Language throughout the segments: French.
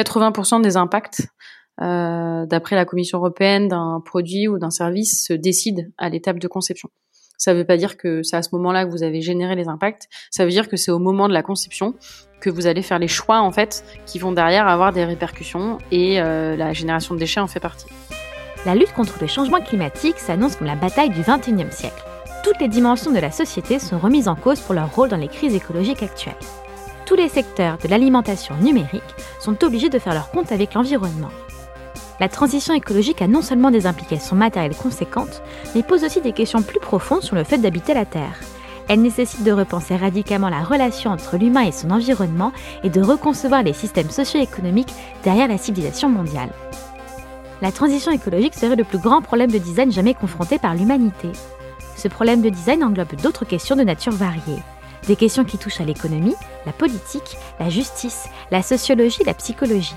80% des impacts, d'après la Commission européenne, d'un produit ou d'un service se décident à l'étape de conception. Ça ne veut pas dire que c'est à ce moment-là que vous avez généré les impacts. Ça veut dire que c'est au moment de la conception que vous allez faire les choix en fait qui vont derrière avoir des répercussions et euh, la génération de déchets en fait partie. La lutte contre le changement climatique s'annonce comme la bataille du XXIe siècle. Toutes les dimensions de la société sont remises en cause pour leur rôle dans les crises écologiques actuelles. Tous les secteurs de l'alimentation numérique sont obligés de faire leur compte avec l'environnement la transition écologique a non seulement des implications matérielles conséquentes, mais pose aussi des questions plus profondes sur le fait d'habiter la Terre. Elle nécessite de repenser radicalement la relation entre l'humain et son environnement et de reconcevoir les systèmes socio-économiques derrière la civilisation mondiale. La transition écologique serait le plus grand problème de design jamais confronté par l'humanité. Ce problème de design englobe d'autres questions de nature variée. Des questions qui touchent à l'économie, la politique, la justice, la sociologie, la psychologie.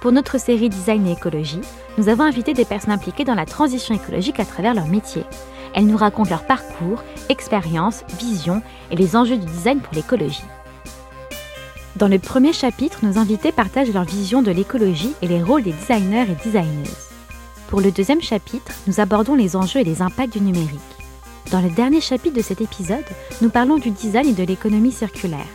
Pour notre série Design et écologie, nous avons invité des personnes impliquées dans la transition écologique à travers leur métier. Elles nous racontent leur parcours, expériences, visions et les enjeux du design pour l'écologie. Dans le premier chapitre, nos invités partagent leur vision de l'écologie et les rôles des designers et designeuses. Pour le deuxième chapitre, nous abordons les enjeux et les impacts du numérique. Dans le dernier chapitre de cet épisode, nous parlons du design et de l'économie circulaire.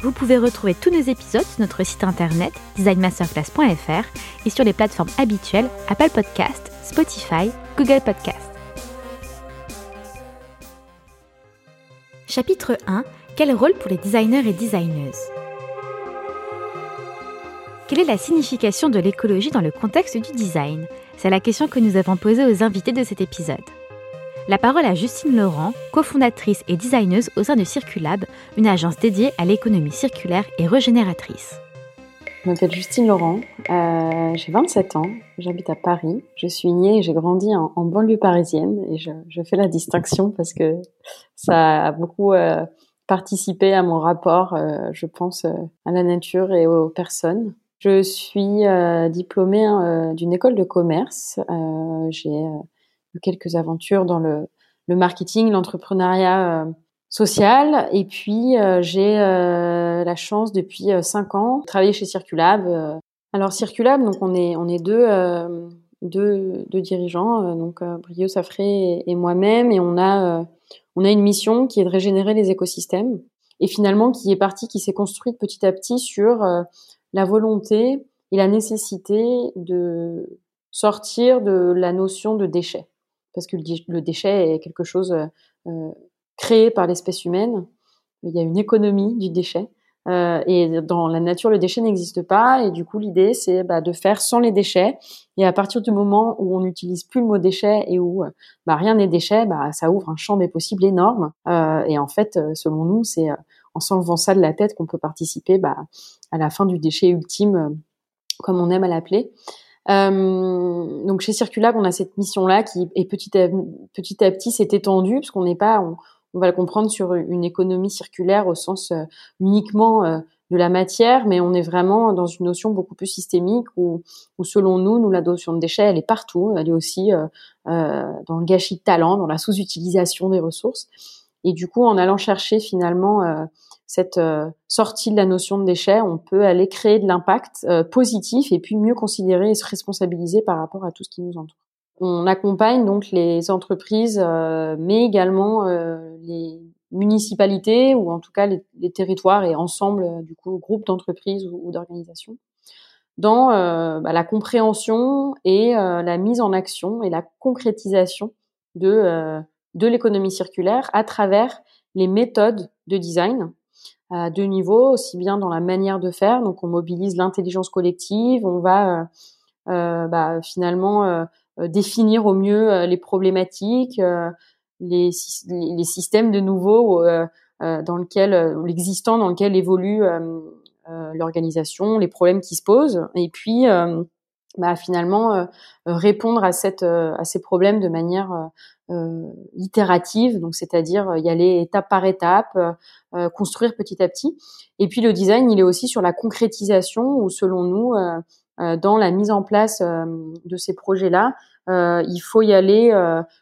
Vous pouvez retrouver tous nos épisodes sur notre site internet designmasterclass.fr et sur les plateformes habituelles Apple Podcast, Spotify, Google Podcast. Chapitre 1 Quel rôle pour les designers et designeuses? Quelle est la signification de l'écologie dans le contexte du design? C'est la question que nous avons posée aux invités de cet épisode. La parole à Justine Laurent, cofondatrice et designeuse au sein de Circulab, une agence dédiée à l'économie circulaire et régénératrice. Je m'appelle Justine Laurent, euh, j'ai 27 ans, j'habite à Paris. Je suis née et j'ai grandi en, banlieue parisienne et je, fais la distinction parce que ça a beaucoup euh, participé à mon rapport, euh, je pense, à la nature et aux personnes. Je suis diplômée d'une école de commerce. j'ai quelques aventures dans le, marketing, l'entrepreneuriat euh, social. Et puis, euh, j'ai euh, la chance depuis cinq ans de travailler chez Circulab. Alors, Circulab, donc on est, on est deux, deux, dirigeants, donc Brio Safré et, moi-même, et on a, on a une mission qui est de régénérer les écosystèmes. Et finalement, qui est partie, qui s'est construite petit à petit sur la volonté et la nécessité de sortir de la notion de déchet parce que le, déchet est quelque chose euh, euh, créé par l'espèce humaine. Il y a une économie du déchet. Euh, et dans la nature, le déchet n'existe pas. Et du coup, l'idée, c'est bah, de faire sans les déchets. Et à partir du moment où on n'utilise plus le mot déchet et où bah, rien n'est déchet, bah, ça ouvre un champ des possibles énorme. Et en fait, selon nous, c'est en s'enlevant ça de la tête qu'on peut participer à la fin du déchet ultime, comme on aime à l'appeler. Euh, donc chez Circulab, on a cette mission-là qui est petit à petit, à petit s'est étendue parce qu'on n'est pas, on, va le comprendre sur une économie circulaire au sens euh, uniquement euh, de la matière, mais on est vraiment dans une notion beaucoup plus systémique où, où selon nous, nous la notion de déchets, elle est partout. Elle est aussi dans le gâchis de talent, dans la sous-utilisation des ressources. Et du coup, en allant chercher finalement cette euh, sortie de la notion de déchet, on peut aller créer de l'impact euh, positif et puis mieux considérer et se responsabiliser par rapport à tout ce qui nous entoure. On accompagne donc les entreprises, euh, mais également les municipalités ou en tout cas les, territoires et ensemble du coup groupes d'entreprises ou, d'organisations dans bah, la compréhension et la mise en action et la concrétisation de de l'économie circulaire à travers les méthodes de design à deux niveaux, aussi bien dans la manière de faire, donc on mobilise l'intelligence collective, on va euh, euh bah, finalement euh, définir au mieux les problématiques, les, les, systèmes de nouveau dans lequel l'existant dans lequel évolue l'organisation, les problèmes qui se posent, et puis bah, finalement répondre à cette à ces problèmes de manière euh, itérative, donc c'est-à-dire y aller étape par étape, euh, construire petit à petit. Et puis le design, il est aussi sur la concrétisation, où selon nous, euh, dans la mise en place de ces projets-là, il faut y aller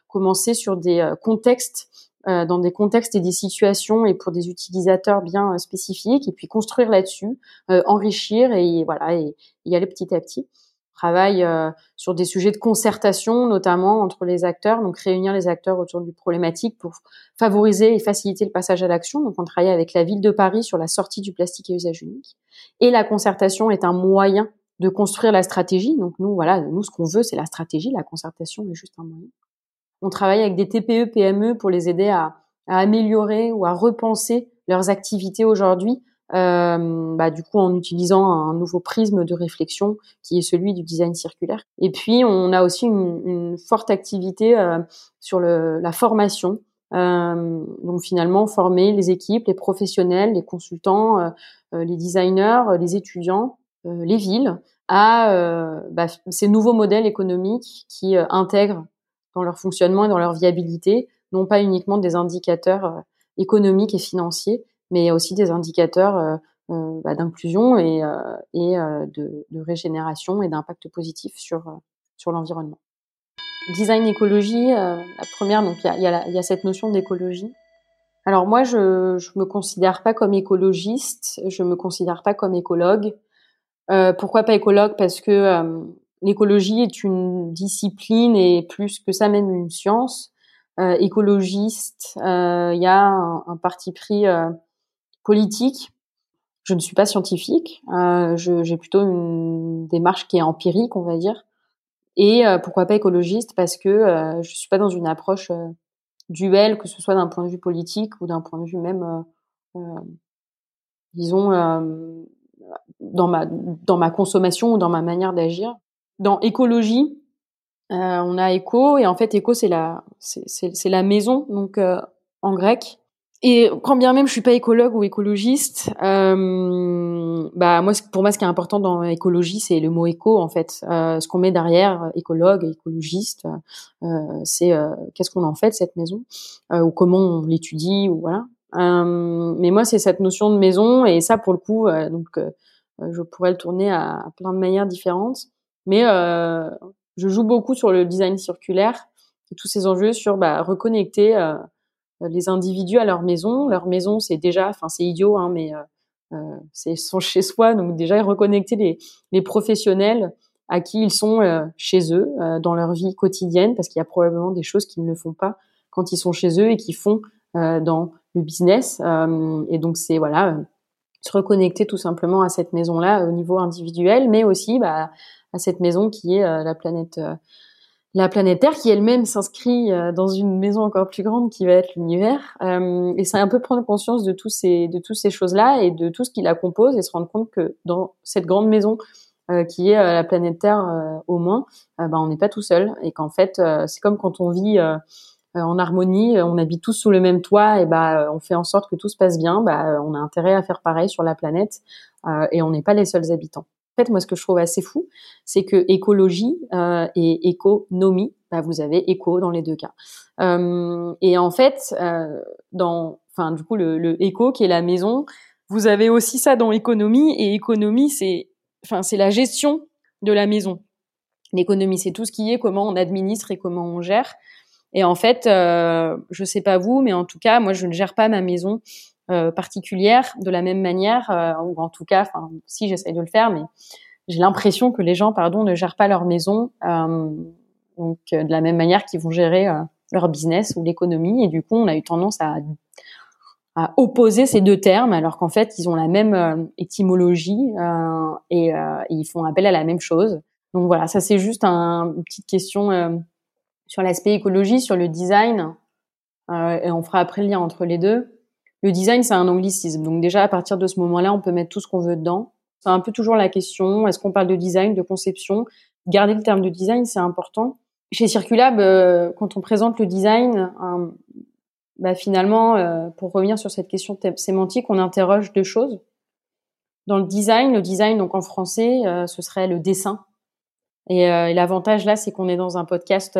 commencer sur des contextes dans des contextes et des situations et pour des utilisateurs bien spécifiques, et puis construire là-dessus, enrichir et voilà et y aller petit à petit travaille euh, sur des sujets de concertation, notamment entre les acteurs, donc réunir les acteurs autour du problématique pour favoriser et faciliter le passage à l'action. Donc on travaille avec la ville de Paris sur la sortie du plastique à usage unique. Et la concertation est un moyen de construire la stratégie. Donc nous, voilà, nous ce qu'on veut, c'est la stratégie. La concertation est juste un moyen. On travaille avec des TPE, PME pour les aider à, à améliorer ou à repenser leurs activités aujourd'hui euh, bah, du coup en utilisant un nouveau prisme de réflexion qui est celui du design circulaire. Et puis on a aussi une, une forte activité euh, sur le, la formation. Euh, donc finalement former les équipes, les professionnels, les consultants, euh, euh, les designers, les étudiants, les villes à bah, ces nouveaux modèles économiques qui intègrent dans leur fonctionnement et dans leur viabilité non pas uniquement des indicateurs économiques et financiers, mais aussi des indicateurs euh, euh, bah, d'inclusion et, euh, et de, de, régénération et d'impact positif sur, sur l'environnement. Design écologie, la première, donc il y a, y, a y a, cette notion d'écologie. Alors moi, je je me considère pas comme écologiste, je me considère pas comme écologue. Euh, pourquoi pas écologue? Parce que euh, l'écologie est une discipline et plus que ça même une science. Euh, écologiste, il y a un, un parti pris politique. Je ne suis pas scientifique. Euh, j'ai plutôt une démarche qui est empirique, on va dire. Et euh, pourquoi pas écologiste Parce que euh, je suis pas dans une approche duel, que ce soit d'un point de vue politique ou d'un point de vue même, disons, dans ma dans ma consommation ou dans ma manière d'agir. Dans écologie, on a éco et en fait éco c'est la c'est la maison donc en grec et quand bien même je suis pas écologue ou écologiste, euh, bah moi pour moi ce qui est important dans l'écologie c'est le mot éco en fait. Euh, ce qu'on met derrière euh, écologue, écologiste, euh, c'est euh, qu'est-ce qu'on en fait de cette maison euh, ou comment on l'étudie ou voilà. mais moi c'est cette notion de maison et ça pour le coup donc je pourrais le tourner à, plein de manières différentes. Mais je joue beaucoup sur le design circulaire et tous ces enjeux sur bah, reconnecter les individus à leur maison. Leur maison, c'est déjà, enfin c'est idiot, hein, mais euh, euh c'est son chez soi. Donc déjà reconnecter les, les professionnels à qui ils sont euh, chez eux dans leur vie quotidienne, parce qu'il y a probablement des choses qu'ils ne font pas quand ils sont chez eux et qu'ils font dans le business. et donc c'est voilà se reconnecter tout simplement à cette maison-là au niveau individuel, mais aussi bah, à cette maison qui est la planète la planète Terre qui elle-même s'inscrit euh, dans une maison encore plus grande qui va être l'univers. Euh, et c'est un peu prendre conscience de tous ces de toutes ces choses-là et de tout ce qui la compose et se rendre compte que dans cette grande maison euh, qui est la planète Terre au moins, bah, on n'est pas tout seul et qu'en fait c'est comme quand on vit en harmonie, on habite tous sous le même toit et bah on fait en sorte que tout se passe bien. Bah on a intérêt à faire pareil sur la planète et on n'est pas les seuls habitants. En fait, moi, ce que je trouve assez fou, c'est que écologie euh, et économie, bah, vous avez éco dans les deux cas. Euh, et en fait, euh, dans, enfin, du coup, le, le éco qui est la maison, vous avez aussi ça dans économie. Et économie, c'est, enfin, c'est la gestion de la maison. L'économie, c'est tout ce qui est comment on administre et comment on gère. Et en fait, je sais pas vous, mais en tout cas, moi, je ne gère pas ma maison euh, particulière de la même manière, euh, ou en tout cas, enfin, si j'essaye de le faire, mais j'ai l'impression que les gens, pardon, ne gèrent pas leur maison euh, donc de la même manière qu'ils vont gérer leur business ou l'économie. Et du coup, on a eu tendance à, à opposer ces deux termes, alors qu'en fait, ils ont la même étymologie et, et, ils font appel à la même chose. Donc voilà, ça c'est juste un, une petite question sur l'aspect écologie, sur le design, et on fera après le lien entre les deux. Le design, c'est un anglicisme. Donc déjà, à partir de ce moment-là, on peut mettre tout ce qu'on veut dedans. C'est un peu toujours la question, est-ce qu'on parle de design, de conception? Garder le terme de design, c'est important. Chez Circulab, euh, quand on présente le design, bah finalement, euh, pour revenir sur cette question sémantique, on interroge deux choses. Dans le design, le design, donc en français, euh, ce serait le dessin. Et l'avantage là, c'est qu'on est dans un podcast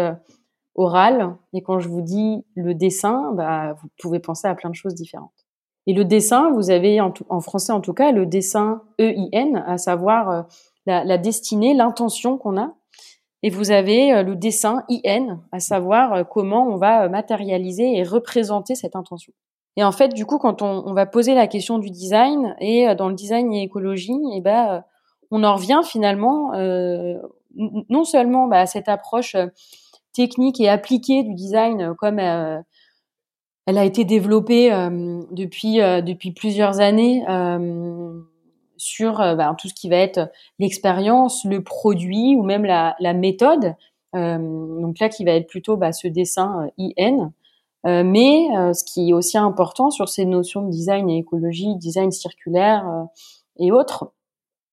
oral. Et quand je vous dis le dessin, bah, vous pouvez penser à plein de choses différentes. Et le dessin, vous avez en, en français en tout cas le dessin EIN, à savoir euh, la, destinée, l'intention qu'on a. et vous avez le dessin IN, à savoir comment on va matérialiser et représenter cette intention. Et en fait, du coup, quand on, va poser la question du design et dans le design et écologie, eh ben, on en revient finalement euh, non seulement bah, à cette approche technique et appliquée du design comme euh, elle a été développée euh, depuis euh, plusieurs années sur bah, tout ce qui va être l'expérience, le produit ou même la, méthode. donc là, qui va être plutôt bah, ce dessin IN. mais ce qui est aussi important sur ces notions de design et écologie, design circulaire et autres,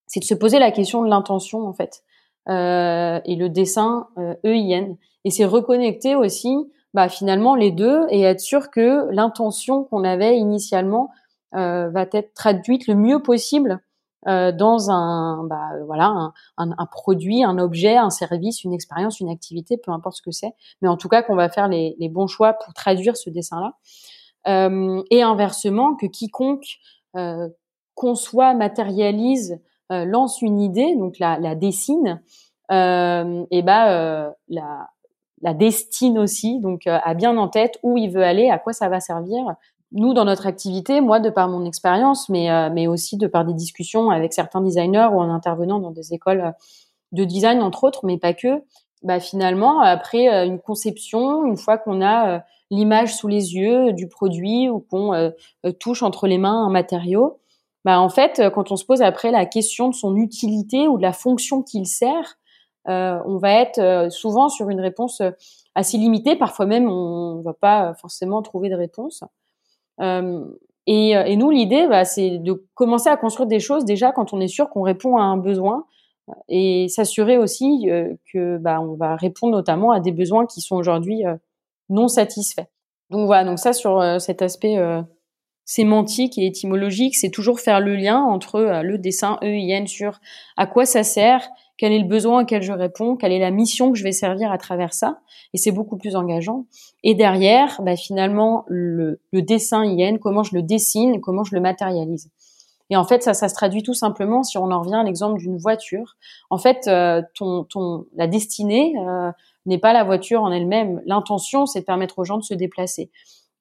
c'est de se poser la question de l'intention en fait et le dessin EIN. Et c'est reconnecter aussi bah, finalement les deux et être sûr que l'intention qu'on avait initialement euh, va être traduite le mieux possible euh, dans un bah, voilà un, un, produit, un objet, un service, une expérience, une activité, peu importe ce que c'est, mais en tout cas qu'on va faire les, les, bons choix pour traduire ce dessin-là. Euh, et inversement, que quiconque euh, conçoit, matérialise, euh, lance une idée, donc la, la dessine, euh, et bah la la destine aussi, donc euh, a bien en tête où il veut aller, à quoi ça va servir. Nous, dans notre activité, moi, de par mon expérience, mais, euh, mais aussi de par des discussions avec certains designers ou en intervenant dans des écoles de design, entre autres, mais pas que, bah, finalement, après euh, une conception, une fois qu'on a l'image sous les yeux du produit ou qu'on touche entre les mains un matériau, bah, en fait, quand on se pose après la question de son utilité ou de la fonction qu'il sert, euh, on va être euh, souvent sur une réponse euh, assez limitée. Parfois même, on ne va pas forcément trouver de réponse. Et, nous, l'idée, bah, c'est de commencer à construire des choses déjà quand on est sûr qu'on répond à un besoin et s'assurer aussi que bah, on va répondre notamment à des besoins qui sont aujourd'hui non satisfaits. Donc voilà, donc ça sur cet aspect sémantique et étymologique, c'est toujours faire le lien entre le dessin EIN sur à quoi ça sert, quel est le besoin auquel je réponds, quelle est la mission que je vais servir à travers ça, et c'est beaucoup plus engageant. Et derrière, bah, finalement, le, dessin IN, comment je le dessine, comment je le matérialise. Et en fait, ça, ça se traduit tout simplement, si on en revient à l'exemple d'une voiture. En fait, euh, ton, ton, la destinée euh, n'est pas la voiture en elle-même. L'intention, c'est de permettre aux gens de se déplacer.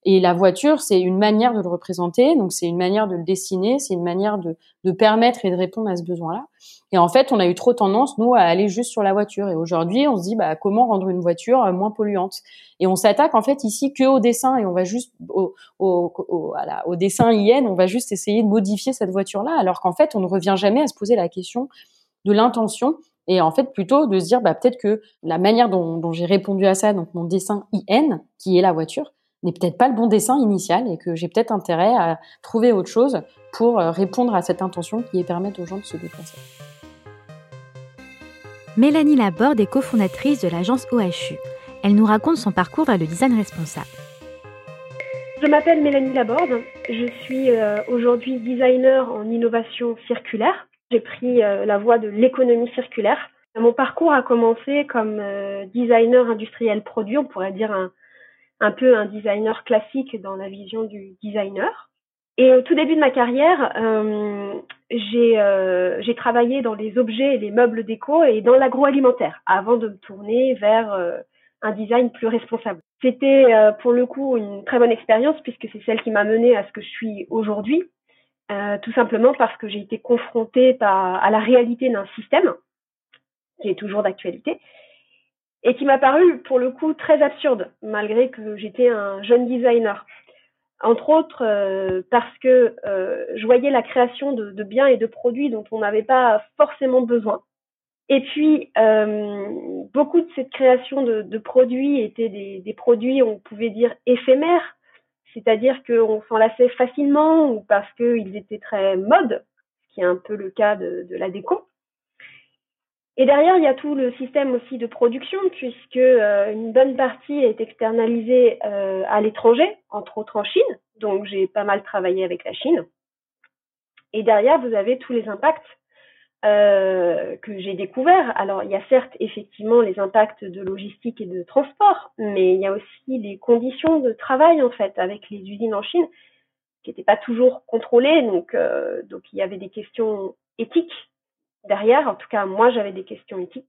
Et la voiture, c'est une manière de le représenter, donc c'est une manière de le dessiner, c'est une manière de, de permettre et de répondre à ce besoin-là. Et en fait, on a eu trop tendance, nous, à aller juste sur la voiture. Et aujourd'hui, on se dit, bah, comment rendre une voiture euh, moins polluante? Et on s'attaque en fait ici que au dessin, et on va juste au, au, au, au dessin IN, on va juste essayer de modifier cette voiture-là, alors qu'en fait, on ne revient jamais à se poser la question de l'intention. Et en fait plutôt de se dire bah peut-être que la manière dont, dont j'ai répondu à ça donc mon dessin IN qui est la voiture n'est peut-être pas le bon dessin initial et que j'ai peut-être intérêt à trouver autre chose pour euh, répondre à cette intention qui est permettre aux gens de se déplacer. Mélanie Laborde est cofondatrice de l'agence OHU. Elle nous raconte son parcours vers le design responsable. Je m'appelle Mélanie Laborde. Je suis euh, aujourd'hui designer en innovation circulaire. J'ai pris euh, la voie de l'économie circulaire. Mon parcours a commencé comme designer industriel produit, on pourrait dire un, un peu un designer classique dans la vision du designer. Et au tout début de ma carrière, euh, euh, j'ai travaillé dans les objets et les meubles déco et dans l'agroalimentaire avant de me tourner vers euh, un design plus responsable. C'était pour le coup une très bonne expérience puisque c'est celle qui m'a menée à ce que je suis aujourd'hui, tout simplement parce que j'ai été confrontée à la réalité d'un système qui est toujours d'actualité et qui m'a paru pour le coup très absurde, malgré que j'étais un jeune designer. Entre autres euh, parce que euh, je voyais la création de, de, biens et de produits dont on n'avait pas forcément besoin. Et puis, euh, beaucoup de cette création de, de produits étaient des, des, produits, on pouvait dire, éphémères, c'est-à-dire qu'on s'en lassait facilement ou parce qu'ils étaient très mode, ce qui est un peu le cas de, de la déco. Et derrière, il y a tout le système aussi de production, puisque euh, une bonne partie est externalisée euh, à l'étranger, entre autres en Chine. Donc, j'ai pas mal travaillé avec la Chine. Et derrière, vous avez tous les impacts euh, que j'ai découverts. Alors, il y a certes effectivement les impacts de logistique et de transport, mais il y a aussi les conditions de travail en fait avec les usines en Chine qui n'étaient pas toujours contrôlées. Donc, donc il y avait des questions éthiques derrière. En tout cas, moi, j'avais des questions éthiques.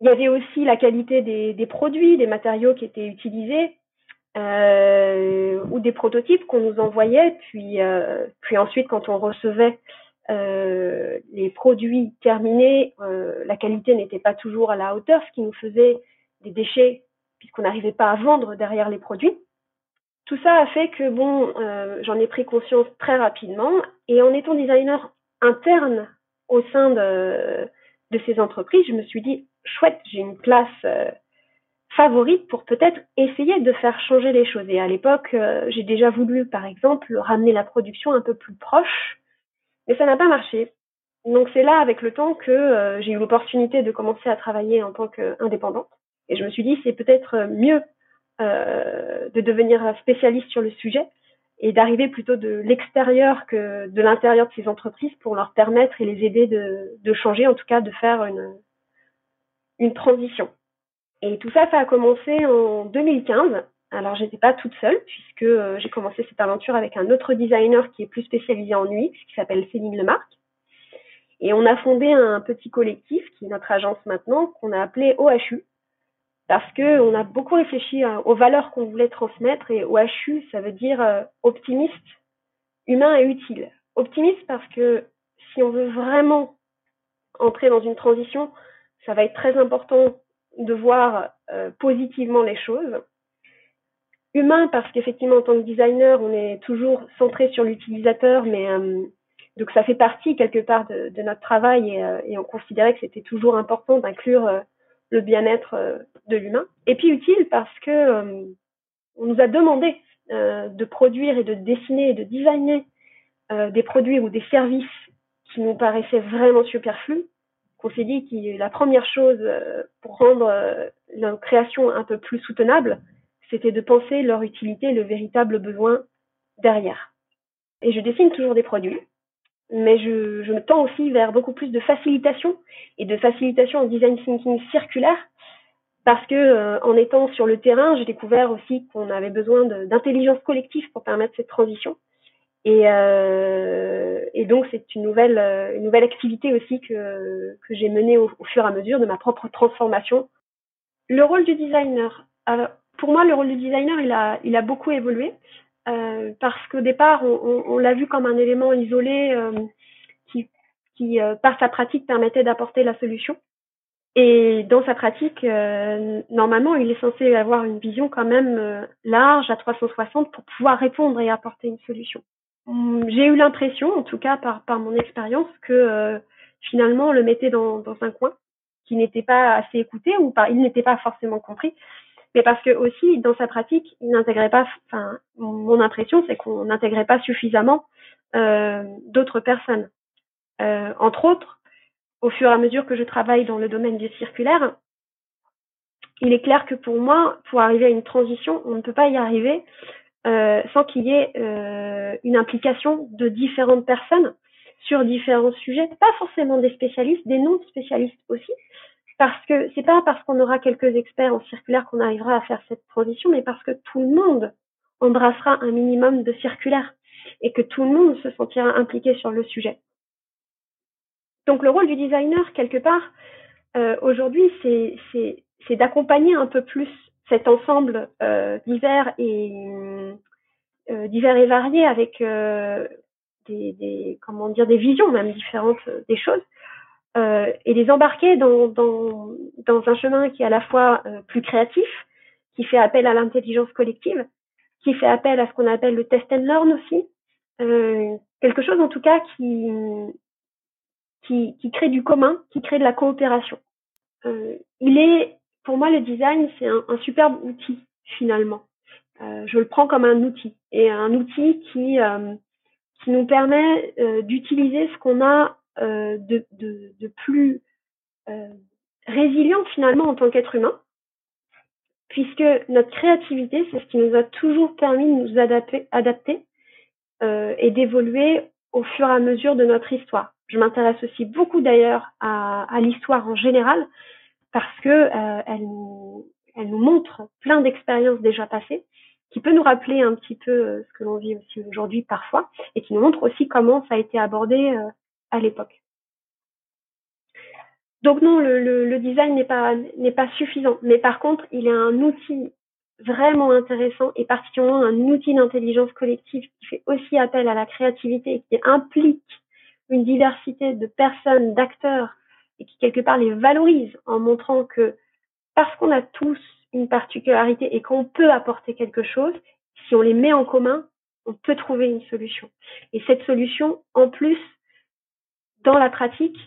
Il y avait aussi la qualité des, produits, des matériaux qui étaient utilisés, euh, ou des prototypes qu'on nous envoyait, puis, euh, puis ensuite quand on recevait euh, les produits terminés, la qualité n'était pas toujours à la hauteur, ce qui nous faisait des déchets puisqu'on n'arrivait pas à vendre derrière les produits. Tout ça a fait que bon, j'en ai pris conscience très rapidement et en étant designer interne au sein de, ces entreprises, je me suis dit chouette, j'ai une place euh, favorite pour peut-être essayer de faire changer les choses. Et à l'époque, euh, j'ai déjà voulu, par exemple, ramener la production un peu plus proche, mais ça n'a pas marché. Donc c'est là, avec le temps, que euh, j'ai eu l'opportunité de commencer à travailler en tant qu'indépendante. Et je me suis dit, c'est peut-être mieux de devenir spécialiste sur le sujet et d'arriver plutôt de l'extérieur que de l'intérieur de ces entreprises pour leur permettre et les aider de, de changer, en tout cas de faire une, une transition. Et tout ça, ça a commencé en 2015. Alors, j'étais pas toute seule puisque euh, j'ai commencé cette aventure avec un autre designer qui est plus spécialisé en UX, qui s'appelle Céline Lemarque. Et on a fondé un petit collectif qui est notre agence maintenant, qu'on a appelé OHU, parce que on a beaucoup réfléchi à, aux valeurs qu'on voulait transmettre. Et OHU, ça veut dire euh, optimiste, humain et utile. Optimiste parce que si on veut vraiment entrer dans une transition, ça va être très important de voir euh, positivement les choses. Humain parce qu'effectivement en tant que designer, on est toujours centré sur l'utilisateur, mais euh, donc ça fait partie quelque part de, notre travail et, euh, on considérait que c'était toujours important d'inclure euh, le bien-être euh, de l'humain. Et puis utile parce que euh, on nous a demandé de produire et de dessiner et de designer des produits ou des services qui nous paraissaient vraiment superflus on s'est dit que la première chose euh, pour rendre euh, la création un peu plus soutenable, c'était de penser leur utilité, le véritable besoin derrière. Et je dessine toujours des produits, mais je, me tends aussi vers beaucoup plus de facilitation et de facilitation en design thinking circulaire, parce que euh, en étant sur le terrain, j'ai découvert aussi qu'on avait besoin d'intelligence collective pour permettre cette transition. Et, euh, donc c'est une nouvelle euh, une nouvelle activité aussi que j'ai menée au, fur et à mesure de ma propre transformation. Le rôle du designer. Pour moi, le rôle du designer, il a beaucoup évolué euh, parce qu'au départ, on, on, on l'a vu comme un élément isolé euh, qui qui euh, par sa pratique permettait d'apporter la solution. Et dans sa pratique, euh, normalement, il est censé avoir une vision quand même large à 360 pour pouvoir répondre et apporter une solution. Hum, j'ai eu l'impression, en tout cas par, par mon expérience, que euh, finalement on le mettait dans, dans un coin, qui n'était pas assez écouté ou pas, il n'était pas forcément compris, mais parce que aussi dans sa pratique, il n'intégrait pas. Enfin, mon impression, c'est qu'on n'intégrait pas suffisamment euh, d'autres personnes. Euh, entre autres, au fur et à mesure que je travaille dans le domaine du circulaire, il est clair que pour moi, pour arriver à une transition, on ne peut pas y arriver euh, sans qu'il y ait une implication de différentes personnes sur différents sujets, pas forcément des spécialistes, des non-spécialistes aussi, parce que c'est pas parce qu'on aura quelques experts en circulaire qu'on arrivera à faire cette transition, mais parce que tout le monde embrassera un minimum de circulaire et que tout le monde se sentira impliqué sur le sujet. Donc le rôle du designer, quelque part, euh, aujourd'hui, c'est d'accompagner un peu plus cet ensemble euh, divers et euh, divers et variés avec euh, des, des, comment dire des visions même différentes des choses euh, et les embarquer dans, dans, dans un chemin qui est à la fois euh, plus créatif, qui fait appel à l'intelligence collective, qui fait appel à ce qu'on appelle le test and learn aussi, euh, quelque chose en tout cas qui, qui, qui crée du commun, qui crée de la coopération. il est pour moi, le design, c'est un, un, superbe outil, finalement. Euh, je le prends comme un outil. Et un outil qui, euh, qui nous permet euh, d'utiliser ce qu'on a euh, de, de, de, plus euh, résilient, finalement, en tant qu'être humain. Puisque notre créativité, c'est ce qui nous a toujours permis de nous adapter, adapter et d'évoluer au fur et à mesure de notre histoire. Je m'intéresse aussi beaucoup d'ailleurs à, à l'histoire en général, parce que euh, elle, nous, elle nous montre plein d'expériences déjà passées, qui peut nous rappeler un petit peu euh, ce que l'on vit aussi aujourd'hui parfois, et qui nous montre aussi comment ça a été abordé euh, à l'époque. Donc non, le, design n'est pas n'est pas suffisant. Mais par contre, il est un outil vraiment intéressant et particulièrement un outil d'intelligence collective qui fait aussi appel à la créativité et qui implique une diversité de personnes, d'acteurs et qui quelque part les valorise en montrant que parce qu'on a tous une particularité et qu'on peut apporter quelque chose, si on les met en commun, on peut trouver une solution. Et cette solution, en plus, dans la pratique,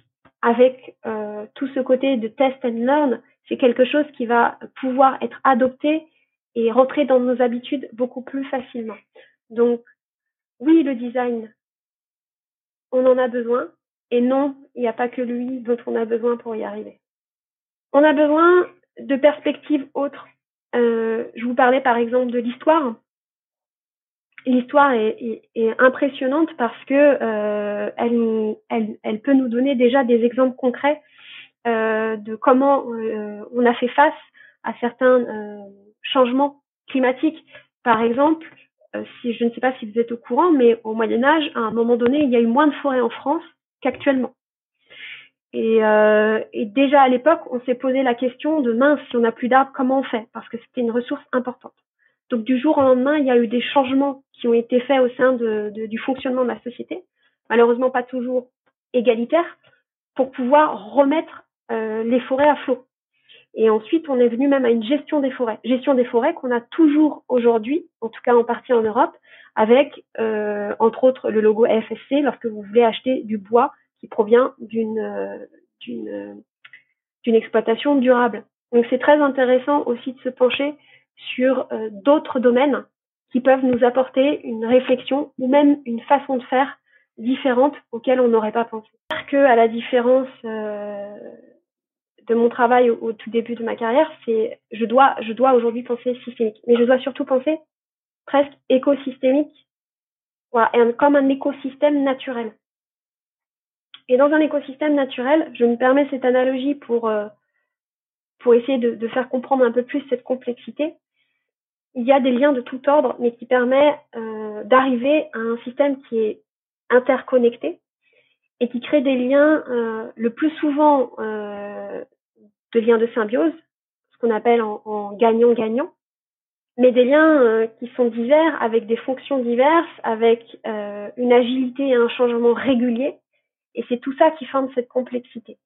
avec euh, tout ce côté de test and learn, c'est quelque chose qui va pouvoir être adopté et rentrer dans nos habitudes beaucoup plus facilement. Donc, oui, le design, on en a besoin, et non, il n'y a pas que lui dont on a besoin pour y arriver. On a besoin de perspectives autres. Euh, je vous parlais par exemple de l'histoire. L'histoire est, est, impressionnante parce que euh, elle, elle, elle, peut nous donner déjà des exemples concrets euh, de comment euh, on a fait face à certains euh, changements climatiques. Par exemple, euh, si je ne sais pas si vous êtes au courant, mais au Moyen Âge, à un moment donné, il y a eu moins de forêts en France qu'actuellement. Et, euh, et, déjà à l'époque, on s'est posé la question de mince, si on n'a plus d'arbres, comment on fait? Parce que c'était une ressource importante. Donc du jour au lendemain, il y a eu des changements qui ont été faits au sein du fonctionnement de la société, malheureusement pas toujours égalitaires, pour pouvoir remettre euh, les forêts à flot. Et ensuite, on est venu même à une gestion des forêts. Gestion des forêts qu'on a toujours aujourd'hui, en tout cas en partie en Europe, avec, euh, entre autres, le logo FSC lorsque vous voulez acheter du bois qui provient d'une euh, d'une exploitation durable. Donc c'est très intéressant aussi de se pencher sur euh, d'autres domaines qui peuvent nous apporter une réflexion ou même une façon de faire différente auquel on n'aurait pas pensé. Que à la différence euh, de mon travail au, tout début de ma carrière, c'est je dois je dois aujourd'hui penser systémique, mais je dois surtout penser presque écosystémique, voilà, comme un écosystème naturel. Et dans un écosystème naturel, je me permets cette analogie pour euh, pour essayer de, faire comprendre un peu plus cette complexité. Il y a des liens de tout ordre, mais qui permet euh, d'arriver à un système qui est interconnecté et qui crée des liens euh, le plus souvent euh, de liens de symbiose, ce qu'on appelle en gagnant-gagnant, mais des liens euh, qui sont divers, avec des fonctions diverses, avec euh, une agilité et un changement régulier. Et c'est tout ça qui forme cette complexité.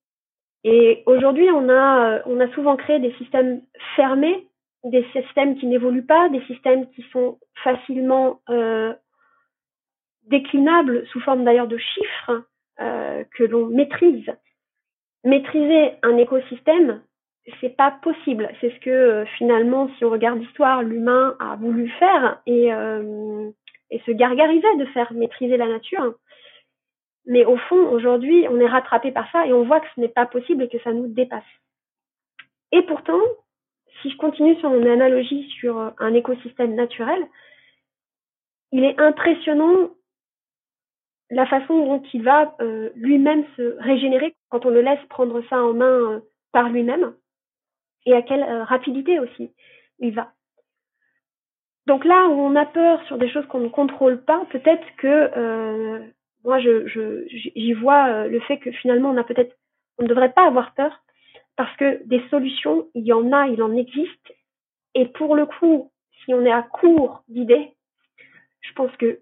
Et aujourd'hui, on a, euh, on a souvent créé des systèmes fermés, des systèmes qui n'évoluent pas, des systèmes qui sont facilement euh, déclinables sous forme d'ailleurs de chiffres euh, que l'on maîtrise. Maîtriser un écosystème, c'est pas possible. C'est ce que euh, finalement, si on regarde l'histoire, l'humain a voulu faire et, et se gargarisait de faire maîtriser la nature. Mais au fond, aujourd'hui, on est rattrapé par ça et on voit que ce n'est pas possible et que ça nous dépasse. Et pourtant, si je continue sur mon analogie sur euh, un écosystème naturel, il est impressionnant la façon dont il va euh, lui-même se régénérer quand on le laisse prendre ça en main euh, par lui-même et à quelle rapidité aussi il va. Donc là où on a peur sur des choses qu'on ne contrôle pas, peut-être que moi j'y vois le fait que finalement on a peut-être on ne devrait pas avoir peur parce que des solutions il y en a, il en existe et pour le coup si on est à court d'idées, je pense que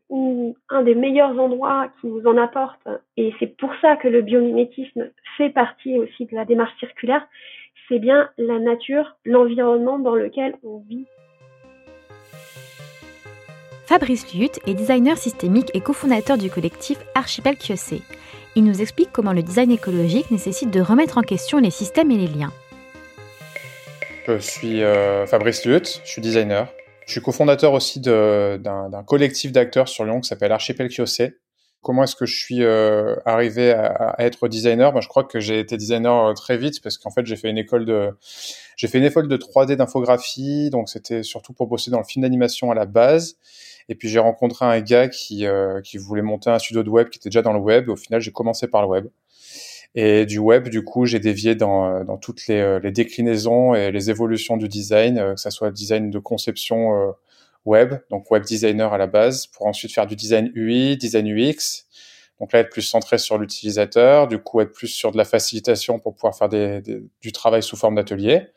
un des meilleurs endroits qui nous en apporte et c'est pour ça que le biomimétisme fait partie aussi de la démarche circulaire, c'est bien la nature, l'environnement dans lequel on vit. Fabrice Lutte est designer systémique et cofondateur du collectif Archipel QC. Il nous explique comment le design écologique nécessite de remettre en question les systèmes et les liens. Je suis euh, Fabrice Lutte, je suis designer. Je suis cofondateur aussi d'un collectif d'acteurs sur Lyon qui s'appelle Archipel QC. Comment est-ce que je suis euh, arrivé à, à, être designer? Ben, Je crois que j'ai été designer euh, très vite parce qu'en fait j'ai fait une école de j'ai fait une école de 3D d'infographie, donc c'était surtout pour bosser dans le film d'animation à la base. Et puis j'ai rencontré un gars qui euh, qui voulait monter un studio de web qui était déjà dans le web. Au final j'ai commencé par le web. Et du web, du coup, j'ai dévié dans, euh, dans toutes les, euh, les, déclinaisons et les évolutions du design, que ça soit design de conception web, donc web designer à la base, pour ensuite faire du design UI, design UX, Donc là, être plus centré sur l'utilisateur, du coup, être plus sur de la facilitation pour pouvoir faire du travail sous forme d'atelier.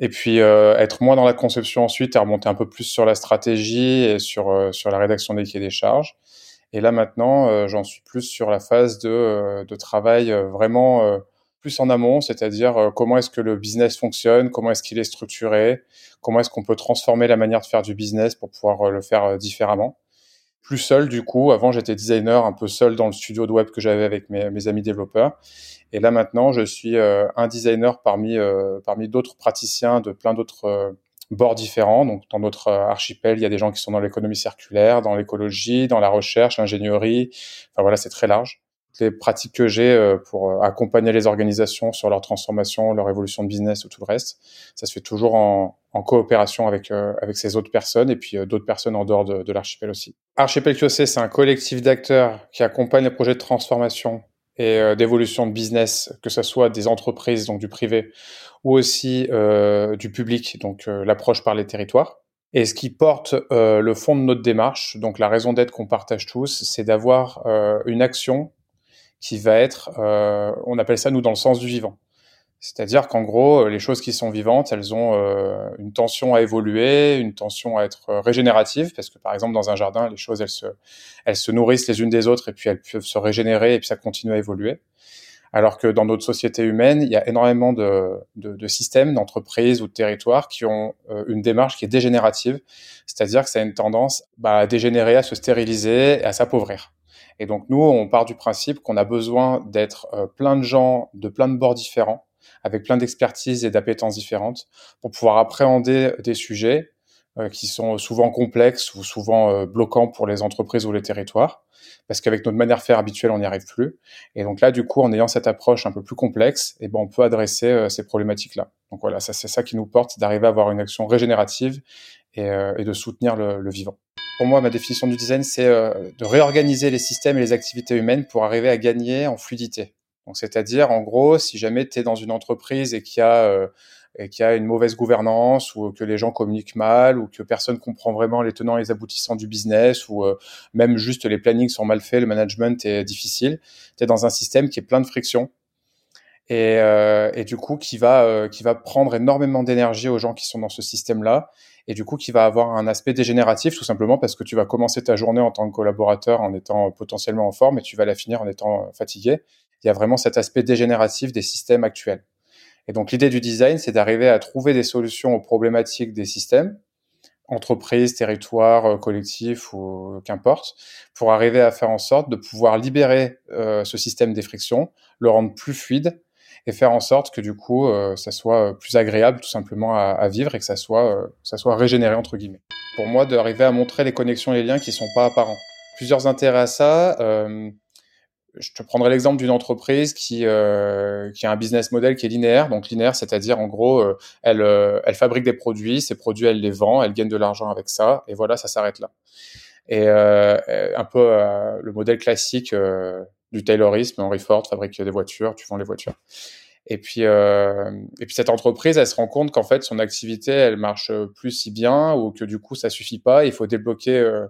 Et puis euh, être moins dans la conception ensuite et remonter un peu plus sur la stratégie et sur, euh, sur la rédaction des cahiers des charges. Et là maintenant, euh, j'en suis plus sur la phase de, de travail vraiment plus en amont, c'est-à-dire comment est-ce que le business fonctionne, comment est-ce qu'il est structuré, comment est-ce qu'on peut transformer la manière de faire du business pour pouvoir le faire différemment plus seul du coup. Avant, j'étais designer un peu seul dans le studio de web que j'avais avec mes, amis développeurs. Et là maintenant, je suis euh, un designer parmi euh, parmi d'autres praticiens de plein d'autres euh, bords différents. Donc dans notre archipel, il y a des gens qui sont dans l'économie circulaire, dans l'écologie, dans la recherche, l'ingénierie. Enfin voilà, c'est très large les pratiques que j'ai euh, pour euh, accompagner les organisations sur leur transformation, leur évolution de business ou tout le reste. Ça se fait toujours en, en coopération avec euh, avec ces autres personnes et puis d'autres personnes en dehors de, de l'archipel aussi. Archipel QC, c'est un collectif d'acteurs qui accompagne les projets de transformation et d'évolution de business, que ce soit des entreprises, donc du privé, ou aussi du public, donc l'approche par les territoires. Et ce qui porte le fond de notre démarche, donc la raison d'être qu'on partage tous, c'est d'avoir une action qui va être, euh, on appelle ça nous dans le sens du vivant. C'est-à-dire qu'en gros, les choses qui sont vivantes, elles ont euh, une tension à évoluer, une tension à être euh, régénérative, parce que par exemple dans un jardin, les choses elles se, elles se nourrissent les unes des autres et puis elles peuvent se régénérer et puis ça continue à évoluer. Alors que dans notre société humaine, il y a énormément de, de, de systèmes, d'entreprises ou de territoires qui ont euh, une démarche qui est dégénérative, c'est-à-dire que ça a une tendance bah, à dégénérer, à se stériliser et à s'appauvrir. Et donc nous, on part du principe qu'on a besoin d'être euh, plein de gens de plein de bords différents, avec plein d'expertises et d'appétences différentes, pour pouvoir appréhender des sujets euh, qui sont souvent complexes ou souvent euh, bloquants pour les entreprises ou les territoires, parce qu'avec notre manière de faire habituelle, on n'y arrive plus. Et donc là, du coup, en ayant cette approche un peu plus complexe, eh ben, on peut adresser ces problématiques-là. Donc voilà, ça, c'est ça qui nous porte, d'arriver à avoir une action régénérative et, de soutenir le vivant pour moi, ma définition du design, c'est euh, de réorganiser les systèmes et les activités humaines pour arriver à gagner en fluidité. Donc, c'est-à-dire, en gros, si jamais tu es dans une entreprise et qu'il y a euh, et qu'il y a une mauvaise gouvernance ou que les gens communiquent mal ou que personne comprend vraiment les tenants et les aboutissants du business ou euh, même juste les plannings sont mal faits, le management est difficile, tu es dans un système qui est plein de frictions et, du coup qui va qui va prendre énormément d'énergie aux gens qui sont dans ce système-là et du coup qui va avoir un aspect dégénératif tout simplement parce que tu vas commencer ta journée en tant que collaborateur en étant potentiellement en forme et tu vas la finir en étant euh, fatigué. Il y a vraiment cet aspect dégénératif des systèmes actuels. Et donc l'idée du design, c'est d'arriver à trouver des solutions aux problématiques des systèmes, entreprises, territoires, collectifs ou qu'importe, pour arriver à faire en sorte de pouvoir libérer euh, ce système des frictions, le rendre plus fluide faire en sorte que du coup, euh, ça soit plus agréable tout simplement à, vivre et que ça soit, euh, ça soit régénéré entre guillemets. Pour moi, d'arriver à montrer les connexions et les liens qui sont pas apparents. Plusieurs intérêts à ça. Euh, je te prendrai l'exemple d'une entreprise qui, euh, qui a un business model qui est linéaire. Donc linéaire, c'est-à-dire en gros, euh, elle, elle fabrique des produits, ces produits, elle les vend, elle gagne de l'argent avec ça, et voilà, ça s'arrête là. Et un peu le modèle classique du taylorisme. Henry Ford fabrique des voitures, tu vends les voitures. Et puis, euh, et puis cette entreprise, elle se rend compte qu'en fait, son activité, elle marche plus si bien ou que du coup, ça suffit pas. Il faut débloquer euh,